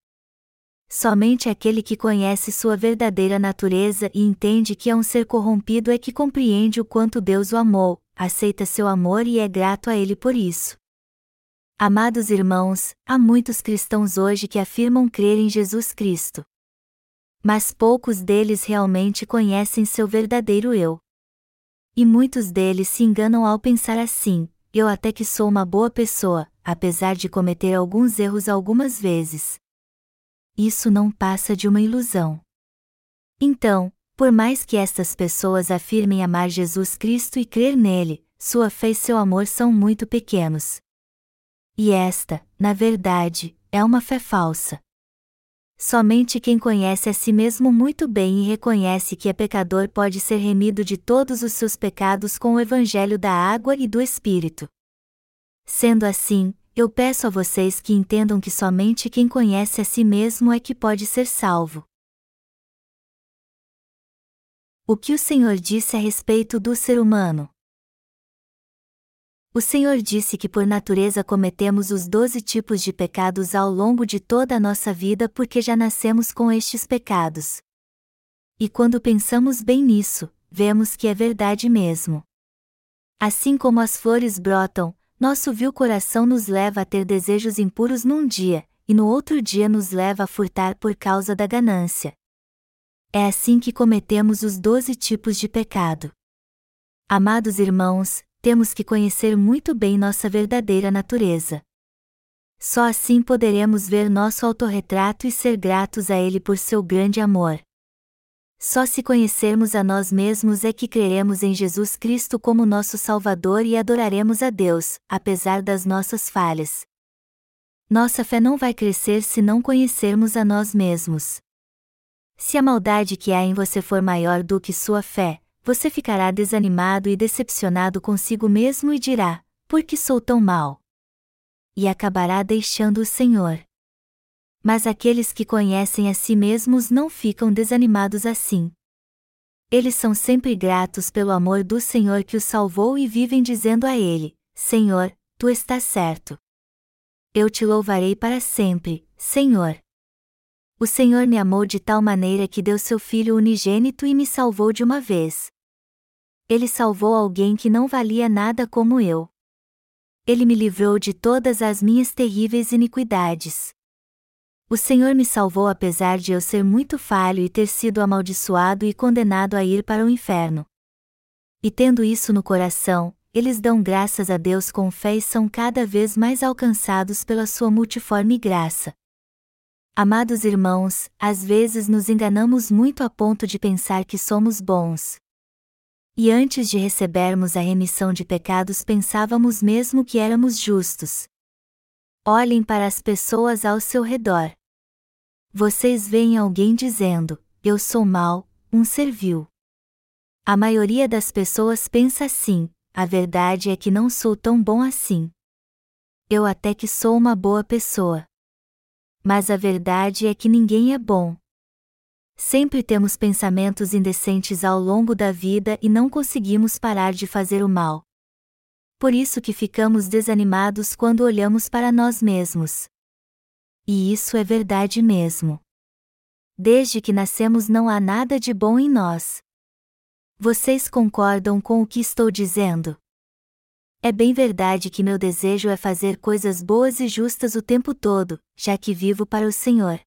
Somente aquele que conhece sua verdadeira natureza e entende que é um ser corrompido é que compreende o quanto Deus o amou, aceita seu amor e é grato a ele por isso. Amados irmãos, há muitos cristãos hoje que afirmam crer em Jesus Cristo. Mas poucos deles realmente conhecem seu verdadeiro eu. E muitos deles se enganam ao pensar assim: eu até que sou uma boa pessoa, apesar de cometer alguns erros algumas vezes. Isso não passa de uma ilusão. Então, por mais que estas pessoas afirmem amar Jesus Cristo e crer nele, sua fé e seu amor são muito pequenos. E esta, na verdade, é uma fé falsa. Somente quem conhece a si mesmo muito bem e reconhece que é pecador pode ser remido de todos os seus pecados com o Evangelho da água e do Espírito. Sendo assim, eu peço a vocês que entendam que somente quem conhece a si mesmo é que pode ser salvo. O que o Senhor disse a respeito do ser humano? O Senhor disse que por natureza cometemos os doze tipos de pecados ao longo de toda a nossa vida porque já nascemos com estes pecados. E quando pensamos bem nisso, vemos que é verdade mesmo. Assim como as flores brotam, nosso vil coração nos leva a ter desejos impuros num dia, e no outro dia nos leva a furtar por causa da ganância. É assim que cometemos os doze tipos de pecado. Amados irmãos, temos que conhecer muito bem nossa verdadeira natureza. Só assim poderemos ver nosso autorretrato e ser gratos a Ele por seu grande amor. Só se conhecermos a nós mesmos é que creremos em Jesus Cristo como nosso Salvador e adoraremos a Deus, apesar das nossas falhas. Nossa fé não vai crescer se não conhecermos a nós mesmos. Se a maldade que há em você for maior do que sua fé, você ficará desanimado e decepcionado consigo mesmo e dirá: Por que sou tão mal? E acabará deixando o Senhor. Mas aqueles que conhecem a si mesmos não ficam desanimados assim. Eles são sempre gratos pelo amor do Senhor que os salvou e vivem dizendo a Ele: Senhor, tu estás certo. Eu te louvarei para sempre, Senhor. O Senhor me amou de tal maneira que deu seu Filho unigênito e me salvou de uma vez. Ele salvou alguém que não valia nada como eu. Ele me livrou de todas as minhas terríveis iniquidades. O Senhor me salvou apesar de eu ser muito falho e ter sido amaldiçoado e condenado a ir para o inferno. E tendo isso no coração, eles dão graças a Deus com fé e são cada vez mais alcançados pela sua multiforme graça. Amados irmãos, às vezes nos enganamos muito a ponto de pensar que somos bons. E antes de recebermos a remissão de pecados pensávamos mesmo que éramos justos, Olhem para as pessoas ao seu redor. Vocês veem alguém dizendo: Eu sou mau, um servil. A maioria das pessoas pensa assim: a verdade é que não sou tão bom assim. Eu até que sou uma boa pessoa. Mas a verdade é que ninguém é bom. Sempre temos pensamentos indecentes ao longo da vida e não conseguimos parar de fazer o mal por isso que ficamos desanimados quando olhamos para nós mesmos. E isso é verdade mesmo. Desde que nascemos não há nada de bom em nós. Vocês concordam com o que estou dizendo? É bem verdade que meu desejo é fazer coisas boas e justas o tempo todo, já que vivo para o Senhor.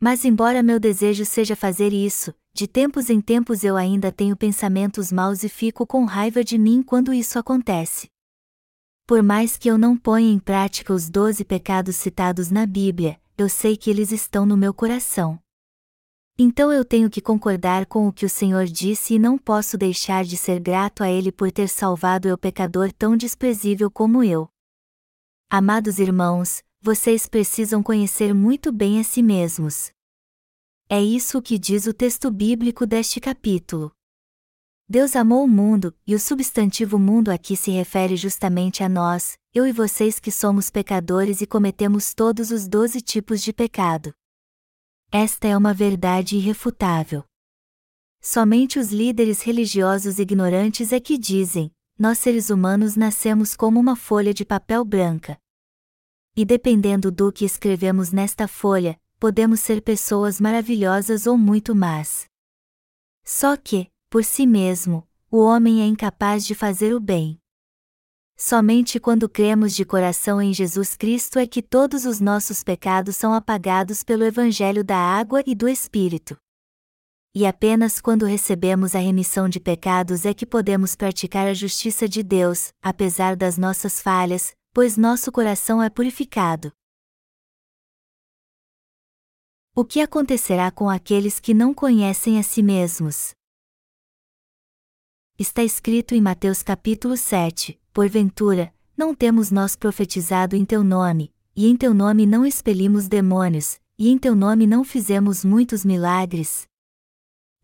Mas, embora meu desejo seja fazer isso, de tempos em tempos eu ainda tenho pensamentos maus e fico com raiva de mim quando isso acontece. Por mais que eu não ponha em prática os doze pecados citados na Bíblia, eu sei que eles estão no meu coração. Então eu tenho que concordar com o que o Senhor disse e não posso deixar de ser grato a Ele por ter salvado eu pecador tão desprezível como eu. Amados irmãos, vocês precisam conhecer muito bem a si mesmos. É isso que diz o texto bíblico deste capítulo. Deus amou o mundo, e o substantivo mundo aqui se refere justamente a nós, eu e vocês que somos pecadores e cometemos todos os doze tipos de pecado. Esta é uma verdade irrefutável. Somente os líderes religiosos ignorantes é que dizem: nós seres humanos nascemos como uma folha de papel branca. E dependendo do que escrevemos nesta folha, podemos ser pessoas maravilhosas ou muito más. Só que, por si mesmo, o homem é incapaz de fazer o bem. Somente quando cremos de coração em Jesus Cristo é que todos os nossos pecados são apagados pelo Evangelho da Água e do Espírito. E apenas quando recebemos a remissão de pecados é que podemos praticar a justiça de Deus, apesar das nossas falhas, pois nosso coração é purificado. O que acontecerá com aqueles que não conhecem a si mesmos? Está escrito em Mateus capítulo 7: Porventura, não temos nós profetizado em teu nome, e em teu nome não expelimos demônios, e em teu nome não fizemos muitos milagres?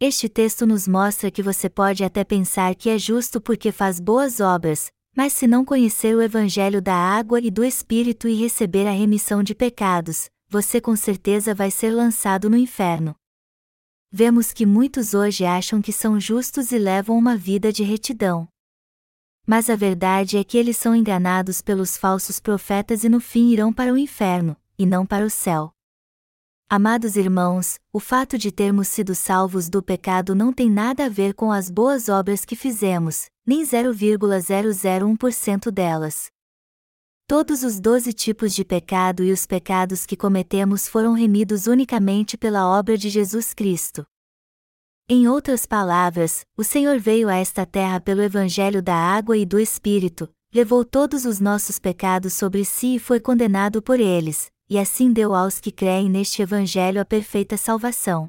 Este texto nos mostra que você pode até pensar que é justo porque faz boas obras, mas se não conhecer o Evangelho da água e do Espírito e receber a remissão de pecados, você com certeza vai ser lançado no inferno. Vemos que muitos hoje acham que são justos e levam uma vida de retidão. Mas a verdade é que eles são enganados pelos falsos profetas e no fim irão para o inferno, e não para o céu. Amados irmãos, o fato de termos sido salvos do pecado não tem nada a ver com as boas obras que fizemos, nem 0,001% delas. Todos os doze tipos de pecado e os pecados que cometemos foram remidos unicamente pela obra de Jesus Cristo. Em outras palavras, o Senhor veio a esta terra pelo Evangelho da água e do Espírito, levou todos os nossos pecados sobre si e foi condenado por eles, e assim deu aos que creem neste Evangelho a perfeita salvação.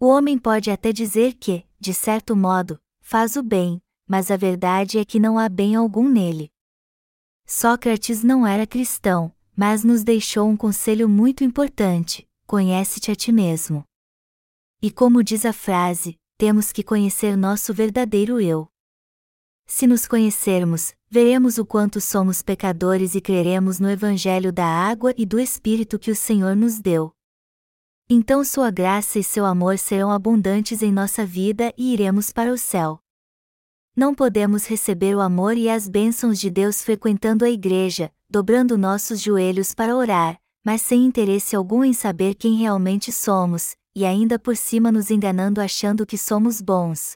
O homem pode até dizer que, de certo modo, faz o bem, mas a verdade é que não há bem algum nele. Sócrates não era cristão, mas nos deixou um conselho muito importante: conhece-te a ti mesmo. E como diz a frase, temos que conhecer nosso verdadeiro eu. Se nos conhecermos, veremos o quanto somos pecadores e creremos no Evangelho da água e do Espírito que o Senhor nos deu. Então Sua graça e seu amor serão abundantes em nossa vida e iremos para o céu. Não podemos receber o amor e as bênçãos de Deus frequentando a igreja, dobrando nossos joelhos para orar, mas sem interesse algum em saber quem realmente somos, e ainda por cima nos enganando achando que somos bons.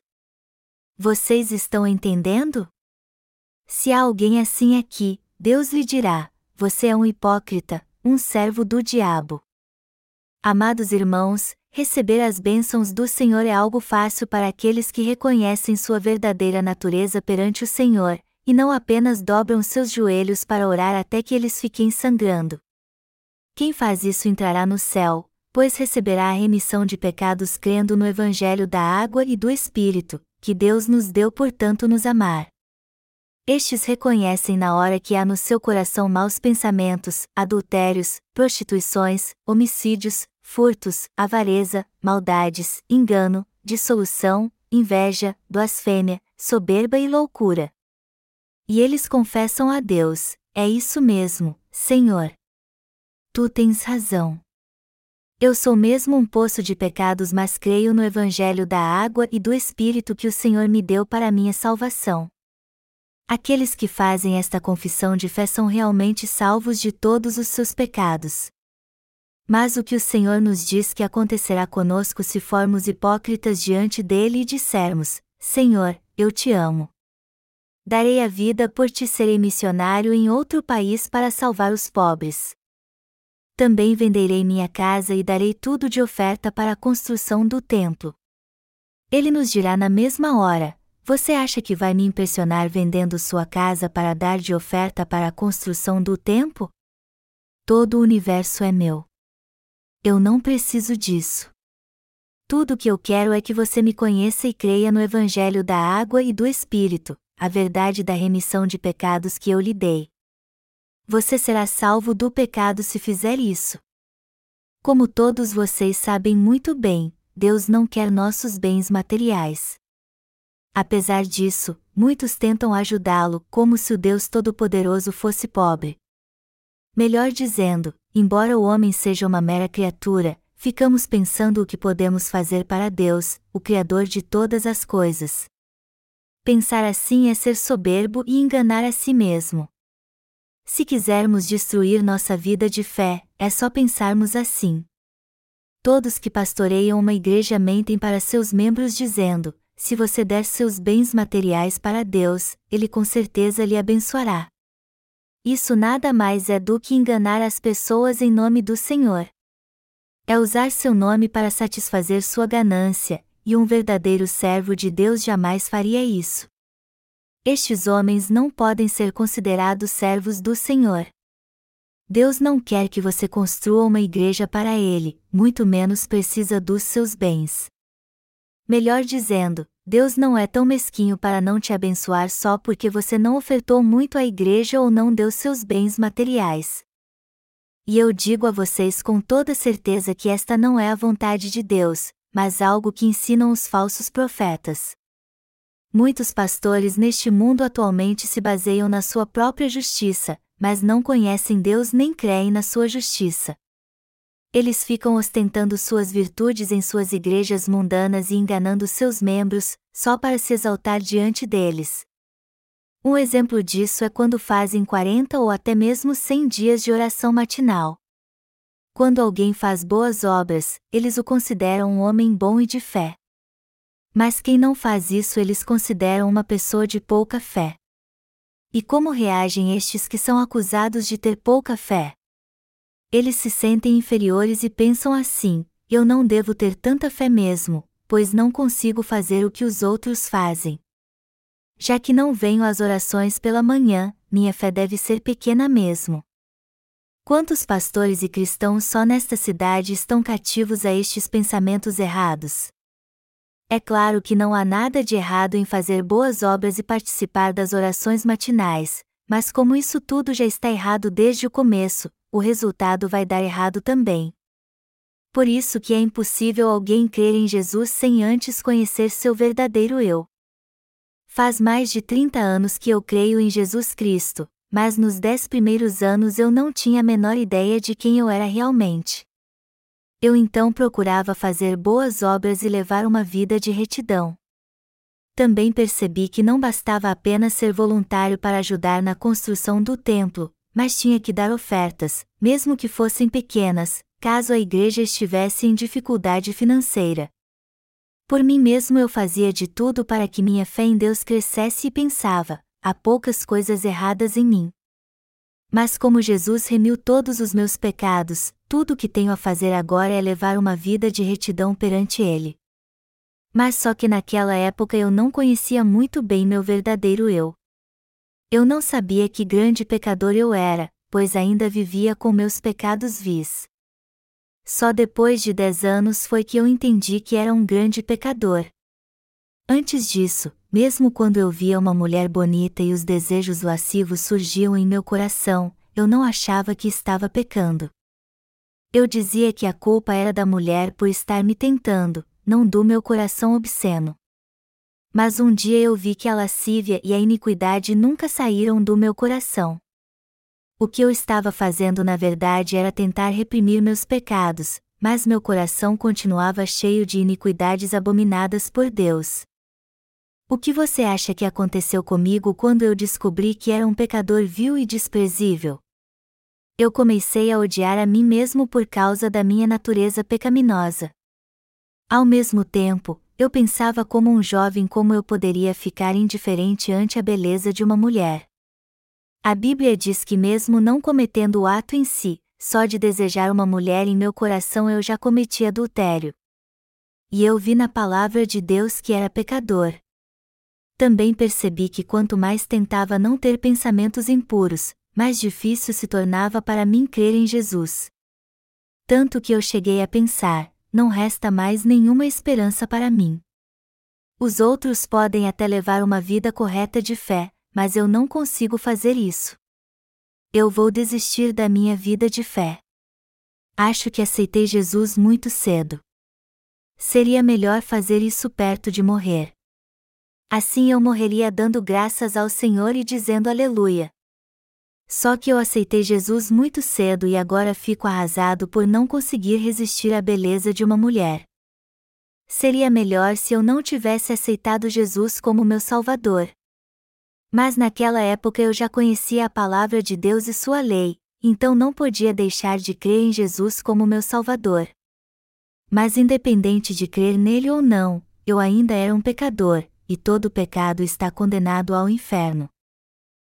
Vocês estão entendendo? Se há alguém assim aqui, Deus lhe dirá: Você é um hipócrita, um servo do diabo. Amados irmãos, Receber as bênçãos do Senhor é algo fácil para aqueles que reconhecem sua verdadeira natureza perante o Senhor, e não apenas dobram seus joelhos para orar até que eles fiquem sangrando. Quem faz isso entrará no céu, pois receberá a remissão de pecados crendo no Evangelho da água e do Espírito, que Deus nos deu por tanto nos amar. Estes reconhecem na hora que há no seu coração maus pensamentos, adultérios, prostituições, homicídios, furtos, avareza, maldades, engano, dissolução, inveja, blasfêmia, soberba e loucura. E eles confessam a Deus: É isso mesmo, Senhor. Tu tens razão. Eu sou mesmo um poço de pecados, mas creio no Evangelho da água e do Espírito que o Senhor me deu para minha salvação. Aqueles que fazem esta confissão de fé são realmente salvos de todos os seus pecados. Mas o que o Senhor nos diz que acontecerá conosco se formos hipócritas diante dele e dissermos: Senhor, eu te amo. Darei a vida por ti serei missionário em outro país para salvar os pobres. Também venderei minha casa e darei tudo de oferta para a construção do templo. Ele nos dirá na mesma hora: Você acha que vai me impressionar vendendo sua casa para dar de oferta para a construção do templo? Todo o universo é meu. Eu não preciso disso. Tudo o que eu quero é que você me conheça e creia no Evangelho da água e do Espírito, a verdade da remissão de pecados que eu lhe dei. Você será salvo do pecado se fizer isso. Como todos vocês sabem muito bem, Deus não quer nossos bens materiais. Apesar disso, muitos tentam ajudá-lo como se o Deus Todo-Poderoso fosse pobre. Melhor dizendo, Embora o homem seja uma mera criatura, ficamos pensando o que podemos fazer para Deus, o Criador de todas as coisas. Pensar assim é ser soberbo e enganar a si mesmo. Se quisermos destruir nossa vida de fé, é só pensarmos assim. Todos que pastoreiam uma igreja mentem para seus membros dizendo: se você der seus bens materiais para Deus, Ele com certeza lhe abençoará. Isso nada mais é do que enganar as pessoas em nome do Senhor. É usar seu nome para satisfazer sua ganância, e um verdadeiro servo de Deus jamais faria isso. Estes homens não podem ser considerados servos do Senhor. Deus não quer que você construa uma igreja para Ele, muito menos precisa dos seus bens. Melhor dizendo, Deus não é tão mesquinho para não te abençoar só porque você não ofertou muito à igreja ou não deu seus bens materiais. E eu digo a vocês com toda certeza que esta não é a vontade de Deus, mas algo que ensinam os falsos profetas. Muitos pastores neste mundo atualmente se baseiam na sua própria justiça, mas não conhecem Deus nem creem na sua justiça eles ficam ostentando suas virtudes em suas igrejas mundanas e enganando seus membros, só para se exaltar diante deles. Um exemplo disso é quando fazem 40 ou até mesmo 100 dias de oração matinal. Quando alguém faz boas obras, eles o consideram um homem bom e de fé. Mas quem não faz isso eles consideram uma pessoa de pouca fé. E como reagem estes que são acusados de ter pouca fé? Eles se sentem inferiores e pensam assim: eu não devo ter tanta fé mesmo, pois não consigo fazer o que os outros fazem. Já que não venho às orações pela manhã, minha fé deve ser pequena mesmo. Quantos pastores e cristãos só nesta cidade estão cativos a estes pensamentos errados? É claro que não há nada de errado em fazer boas obras e participar das orações matinais, mas como isso tudo já está errado desde o começo, o resultado vai dar errado também. Por isso que é impossível alguém crer em Jesus sem antes conhecer seu verdadeiro eu. Faz mais de 30 anos que eu creio em Jesus Cristo, mas nos dez primeiros anos eu não tinha a menor ideia de quem eu era realmente. Eu então procurava fazer boas obras e levar uma vida de retidão. Também percebi que não bastava apenas ser voluntário para ajudar na construção do templo, mas tinha que dar ofertas, mesmo que fossem pequenas, caso a igreja estivesse em dificuldade financeira. Por mim mesmo eu fazia de tudo para que minha fé em Deus crescesse e pensava: há poucas coisas erradas em mim. Mas como Jesus remiu todos os meus pecados, tudo o que tenho a fazer agora é levar uma vida de retidão perante Ele. Mas só que naquela época eu não conhecia muito bem meu verdadeiro eu. Eu não sabia que grande pecador eu era, pois ainda vivia com meus pecados vis. Só depois de dez anos foi que eu entendi que era um grande pecador. Antes disso, mesmo quando eu via uma mulher bonita e os desejos lascivos surgiam em meu coração, eu não achava que estava pecando. Eu dizia que a culpa era da mulher por estar me tentando, não do meu coração obsceno. Mas um dia eu vi que a lascívia e a iniquidade nunca saíram do meu coração. O que eu estava fazendo na verdade era tentar reprimir meus pecados, mas meu coração continuava cheio de iniquidades abominadas por Deus. O que você acha que aconteceu comigo quando eu descobri que era um pecador vil e desprezível? Eu comecei a odiar a mim mesmo por causa da minha natureza pecaminosa. Ao mesmo tempo, eu pensava como um jovem como eu poderia ficar indiferente ante a beleza de uma mulher. A Bíblia diz que, mesmo não cometendo o ato em si, só de desejar uma mulher em meu coração eu já cometi adultério. E eu vi na palavra de Deus que era pecador. Também percebi que quanto mais tentava não ter pensamentos impuros, mais difícil se tornava para mim crer em Jesus. Tanto que eu cheguei a pensar: não resta mais nenhuma esperança para mim. Os outros podem até levar uma vida correta de fé, mas eu não consigo fazer isso. Eu vou desistir da minha vida de fé. Acho que aceitei Jesus muito cedo. Seria melhor fazer isso perto de morrer. Assim eu morreria dando graças ao Senhor e dizendo aleluia. Só que eu aceitei Jesus muito cedo e agora fico arrasado por não conseguir resistir à beleza de uma mulher. Seria melhor se eu não tivesse aceitado Jesus como meu Salvador. Mas naquela época eu já conhecia a palavra de Deus e sua lei, então não podia deixar de crer em Jesus como meu Salvador. Mas independente de crer nele ou não, eu ainda era um pecador, e todo pecado está condenado ao inferno.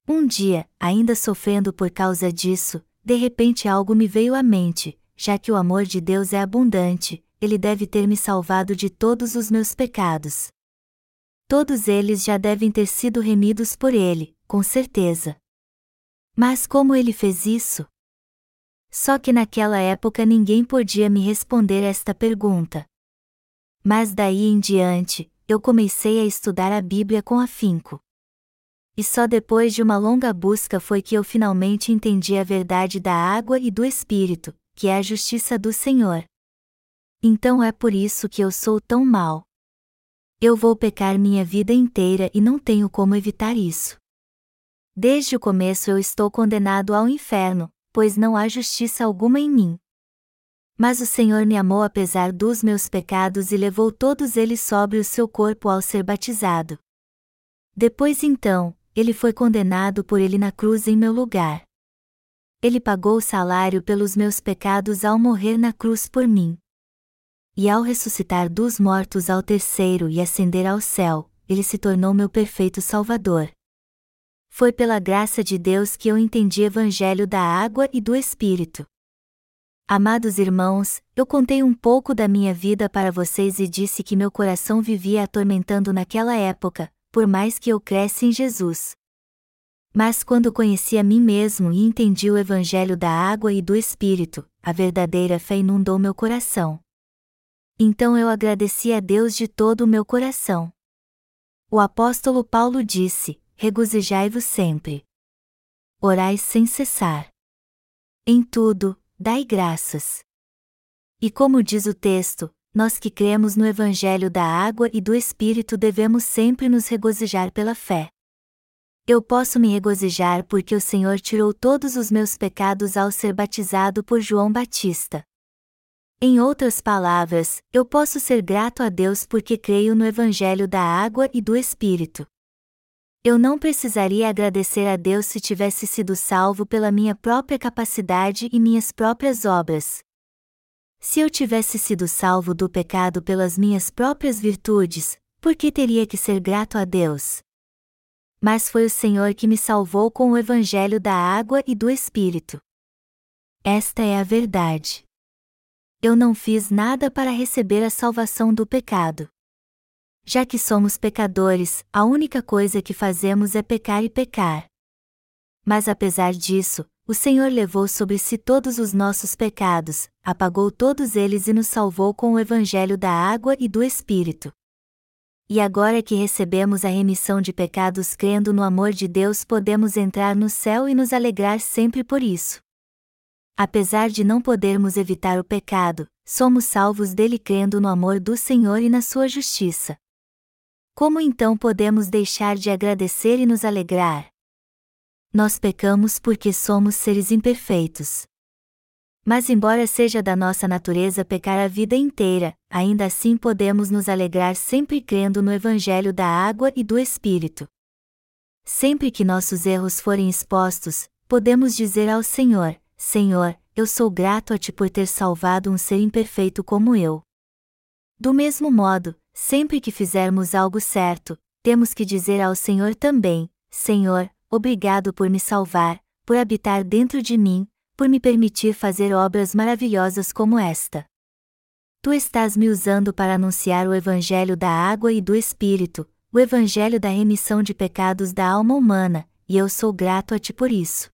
Um dia, ainda sofrendo por causa disso, de repente algo me veio à mente, já que o amor de Deus é abundante, ele deve ter me salvado de todos os meus pecados. Todos eles já devem ter sido remidos por ele, com certeza. Mas como ele fez isso? Só que naquela época ninguém podia me responder esta pergunta. Mas daí em diante, eu comecei a estudar a Bíblia com afinco. E só depois de uma longa busca foi que eu finalmente entendi a verdade da água e do Espírito, que é a justiça do Senhor. Então é por isso que eu sou tão mal. Eu vou pecar minha vida inteira e não tenho como evitar isso. Desde o começo eu estou condenado ao inferno, pois não há justiça alguma em mim. Mas o Senhor me amou apesar dos meus pecados e levou todos eles sobre o seu corpo ao ser batizado. Depois então, ele foi condenado por ele na cruz em meu lugar. Ele pagou o salário pelos meus pecados ao morrer na cruz por mim e ao ressuscitar dos mortos ao terceiro e ascender ao céu, ele se tornou meu perfeito Salvador. foi pela graça de Deus que eu entendi o Evangelho da água e do Espírito. Amados irmãos, eu contei um pouco da minha vida para vocês e disse que meu coração vivia atormentando naquela época, por mais que eu cresce em Jesus. Mas quando conheci a mim mesmo e entendi o Evangelho da água e do Espírito, a verdadeira fé inundou meu coração. Então eu agradeci a Deus de todo o meu coração. O apóstolo Paulo disse: regozijai-vos sempre. Orai sem cessar. Em tudo, dai graças. E como diz o texto, nós que cremos no Evangelho da água e do Espírito devemos sempre nos regozijar pela fé. Eu posso me regozijar porque o Senhor tirou todos os meus pecados ao ser batizado por João Batista. Em outras palavras, eu posso ser grato a Deus porque creio no Evangelho da água e do Espírito. Eu não precisaria agradecer a Deus se tivesse sido salvo pela minha própria capacidade e minhas próprias obras. Se eu tivesse sido salvo do pecado pelas minhas próprias virtudes, por que teria que ser grato a Deus? Mas foi o Senhor que me salvou com o Evangelho da água e do Espírito. Esta é a verdade. Eu não fiz nada para receber a salvação do pecado. Já que somos pecadores, a única coisa que fazemos é pecar e pecar. Mas apesar disso, o Senhor levou sobre si todos os nossos pecados, apagou todos eles e nos salvou com o Evangelho da água e do Espírito. E agora que recebemos a remissão de pecados crendo no amor de Deus, podemos entrar no céu e nos alegrar sempre por isso. Apesar de não podermos evitar o pecado, somos salvos dele crendo no amor do Senhor e na sua justiça. Como então podemos deixar de agradecer e nos alegrar? Nós pecamos porque somos seres imperfeitos. Mas, embora seja da nossa natureza pecar a vida inteira, ainda assim podemos nos alegrar sempre crendo no Evangelho da água e do Espírito. Sempre que nossos erros forem expostos, podemos dizer ao Senhor: Senhor, eu sou grato a Ti por ter salvado um ser imperfeito como eu. Do mesmo modo, Sempre que fizermos algo certo, temos que dizer ao Senhor também: Senhor, obrigado por me salvar, por habitar dentro de mim, por me permitir fazer obras maravilhosas como esta. Tu estás me usando para anunciar o Evangelho da água e do Espírito, o Evangelho da remissão de pecados da alma humana, e eu sou grato a ti por isso.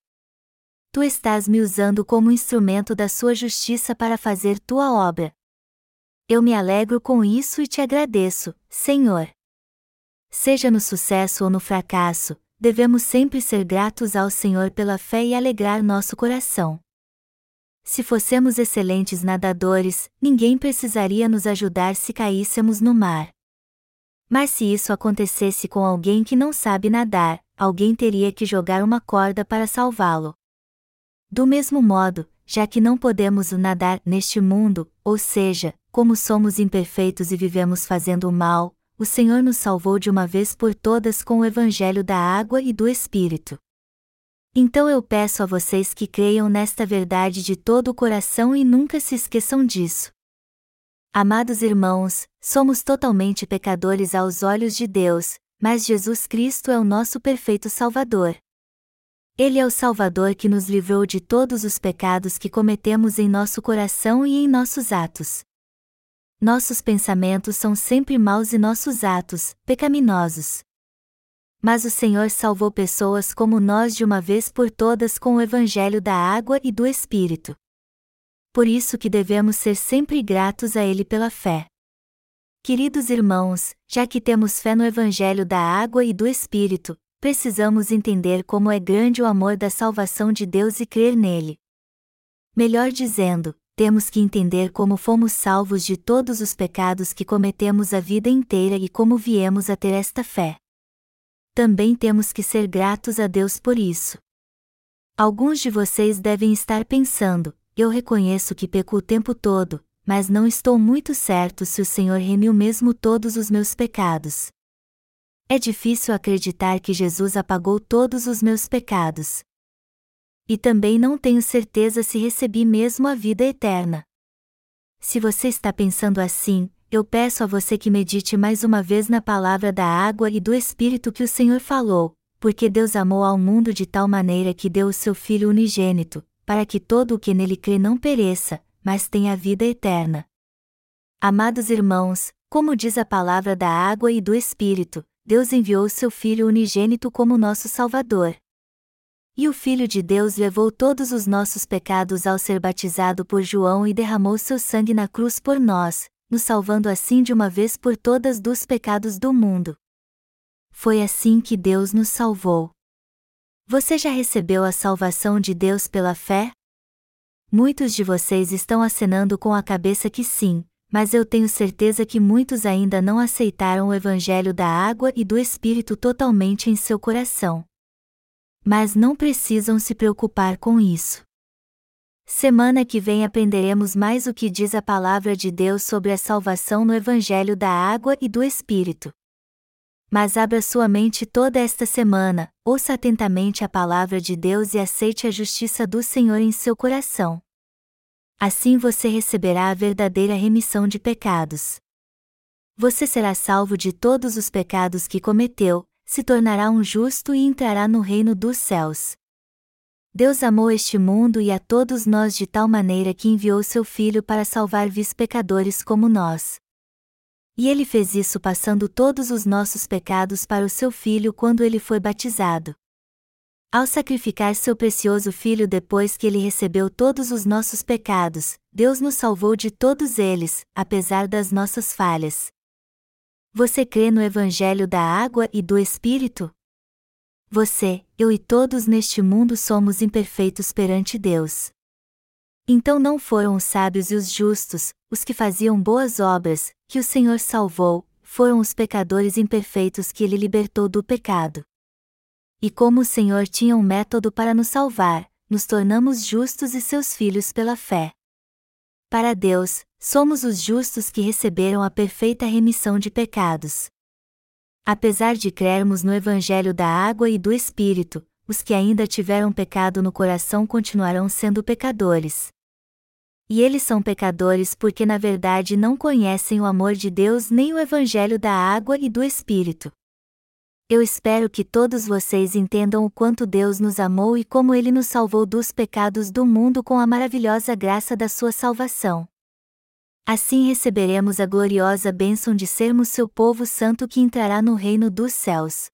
Tu estás me usando como instrumento da sua justiça para fazer tua obra. Eu me alegro com isso e te agradeço, Senhor. Seja no sucesso ou no fracasso, devemos sempre ser gratos ao Senhor pela fé e alegrar nosso coração. Se fossemos excelentes nadadores, ninguém precisaria nos ajudar se caíssemos no mar. Mas se isso acontecesse com alguém que não sabe nadar, alguém teria que jogar uma corda para salvá-lo. Do mesmo modo, já que não podemos nadar neste mundo, ou seja, como somos imperfeitos e vivemos fazendo o mal, o Senhor nos salvou de uma vez por todas com o Evangelho da água e do Espírito. Então eu peço a vocês que creiam nesta verdade de todo o coração e nunca se esqueçam disso. Amados irmãos, somos totalmente pecadores aos olhos de Deus, mas Jesus Cristo é o nosso perfeito Salvador. Ele é o Salvador que nos livrou de todos os pecados que cometemos em nosso coração e em nossos atos. Nossos pensamentos são sempre maus e nossos atos, pecaminosos. Mas o Senhor salvou pessoas como nós de uma vez por todas com o Evangelho da água e do Espírito. Por isso que devemos ser sempre gratos a Ele pela fé. Queridos irmãos, já que temos fé no Evangelho da água e do Espírito, precisamos entender como é grande o amor da salvação de Deus e crer nele. Melhor dizendo, temos que entender como fomos salvos de todos os pecados que cometemos a vida inteira e como viemos a ter esta fé. Também temos que ser gratos a Deus por isso. Alguns de vocês devem estar pensando: eu reconheço que peco o tempo todo, mas não estou muito certo se o Senhor remiu mesmo todos os meus pecados. É difícil acreditar que Jesus apagou todos os meus pecados e também não tenho certeza se recebi mesmo a vida eterna. Se você está pensando assim, eu peço a você que medite mais uma vez na palavra da água e do Espírito que o Senhor falou, porque Deus amou ao mundo de tal maneira que deu o seu Filho unigênito, para que todo o que nele crê não pereça, mas tenha vida eterna. Amados irmãos, como diz a palavra da água e do Espírito, Deus enviou seu Filho unigênito como nosso Salvador. E o Filho de Deus levou todos os nossos pecados ao ser batizado por João e derramou seu sangue na cruz por nós, nos salvando assim de uma vez por todas dos pecados do mundo. Foi assim que Deus nos salvou. Você já recebeu a salvação de Deus pela fé? Muitos de vocês estão acenando com a cabeça que sim, mas eu tenho certeza que muitos ainda não aceitaram o Evangelho da água e do Espírito totalmente em seu coração. Mas não precisam se preocupar com isso. Semana que vem aprenderemos mais o que diz a palavra de Deus sobre a salvação no Evangelho da água e do Espírito. Mas abra sua mente toda esta semana, ouça atentamente a palavra de Deus e aceite a justiça do Senhor em seu coração. Assim você receberá a verdadeira remissão de pecados. Você será salvo de todos os pecados que cometeu, se tornará um justo e entrará no reino dos céus. Deus amou este mundo e a todos nós de tal maneira que enviou seu Filho para salvar vis pecadores como nós. E ele fez isso passando todos os nossos pecados para o seu filho quando ele foi batizado. Ao sacrificar seu precioso filho depois que ele recebeu todos os nossos pecados, Deus nos salvou de todos eles, apesar das nossas falhas. Você crê no Evangelho da água e do Espírito? Você, eu e todos neste mundo somos imperfeitos perante Deus. Então não foram os sábios e os justos, os que faziam boas obras, que o Senhor salvou, foram os pecadores imperfeitos que ele libertou do pecado. E como o Senhor tinha um método para nos salvar, nos tornamos justos e seus filhos pela fé. Para Deus, somos os justos que receberam a perfeita remissão de pecados. Apesar de crermos no Evangelho da água e do Espírito, os que ainda tiveram pecado no coração continuarão sendo pecadores. E eles são pecadores porque na verdade não conhecem o amor de Deus nem o Evangelho da água e do Espírito. Eu espero que todos vocês entendam o quanto Deus nos amou e como Ele nos salvou dos pecados do mundo com a maravilhosa graça da Sua salvação. Assim receberemos a gloriosa bênção de sermos seu povo santo que entrará no reino dos céus.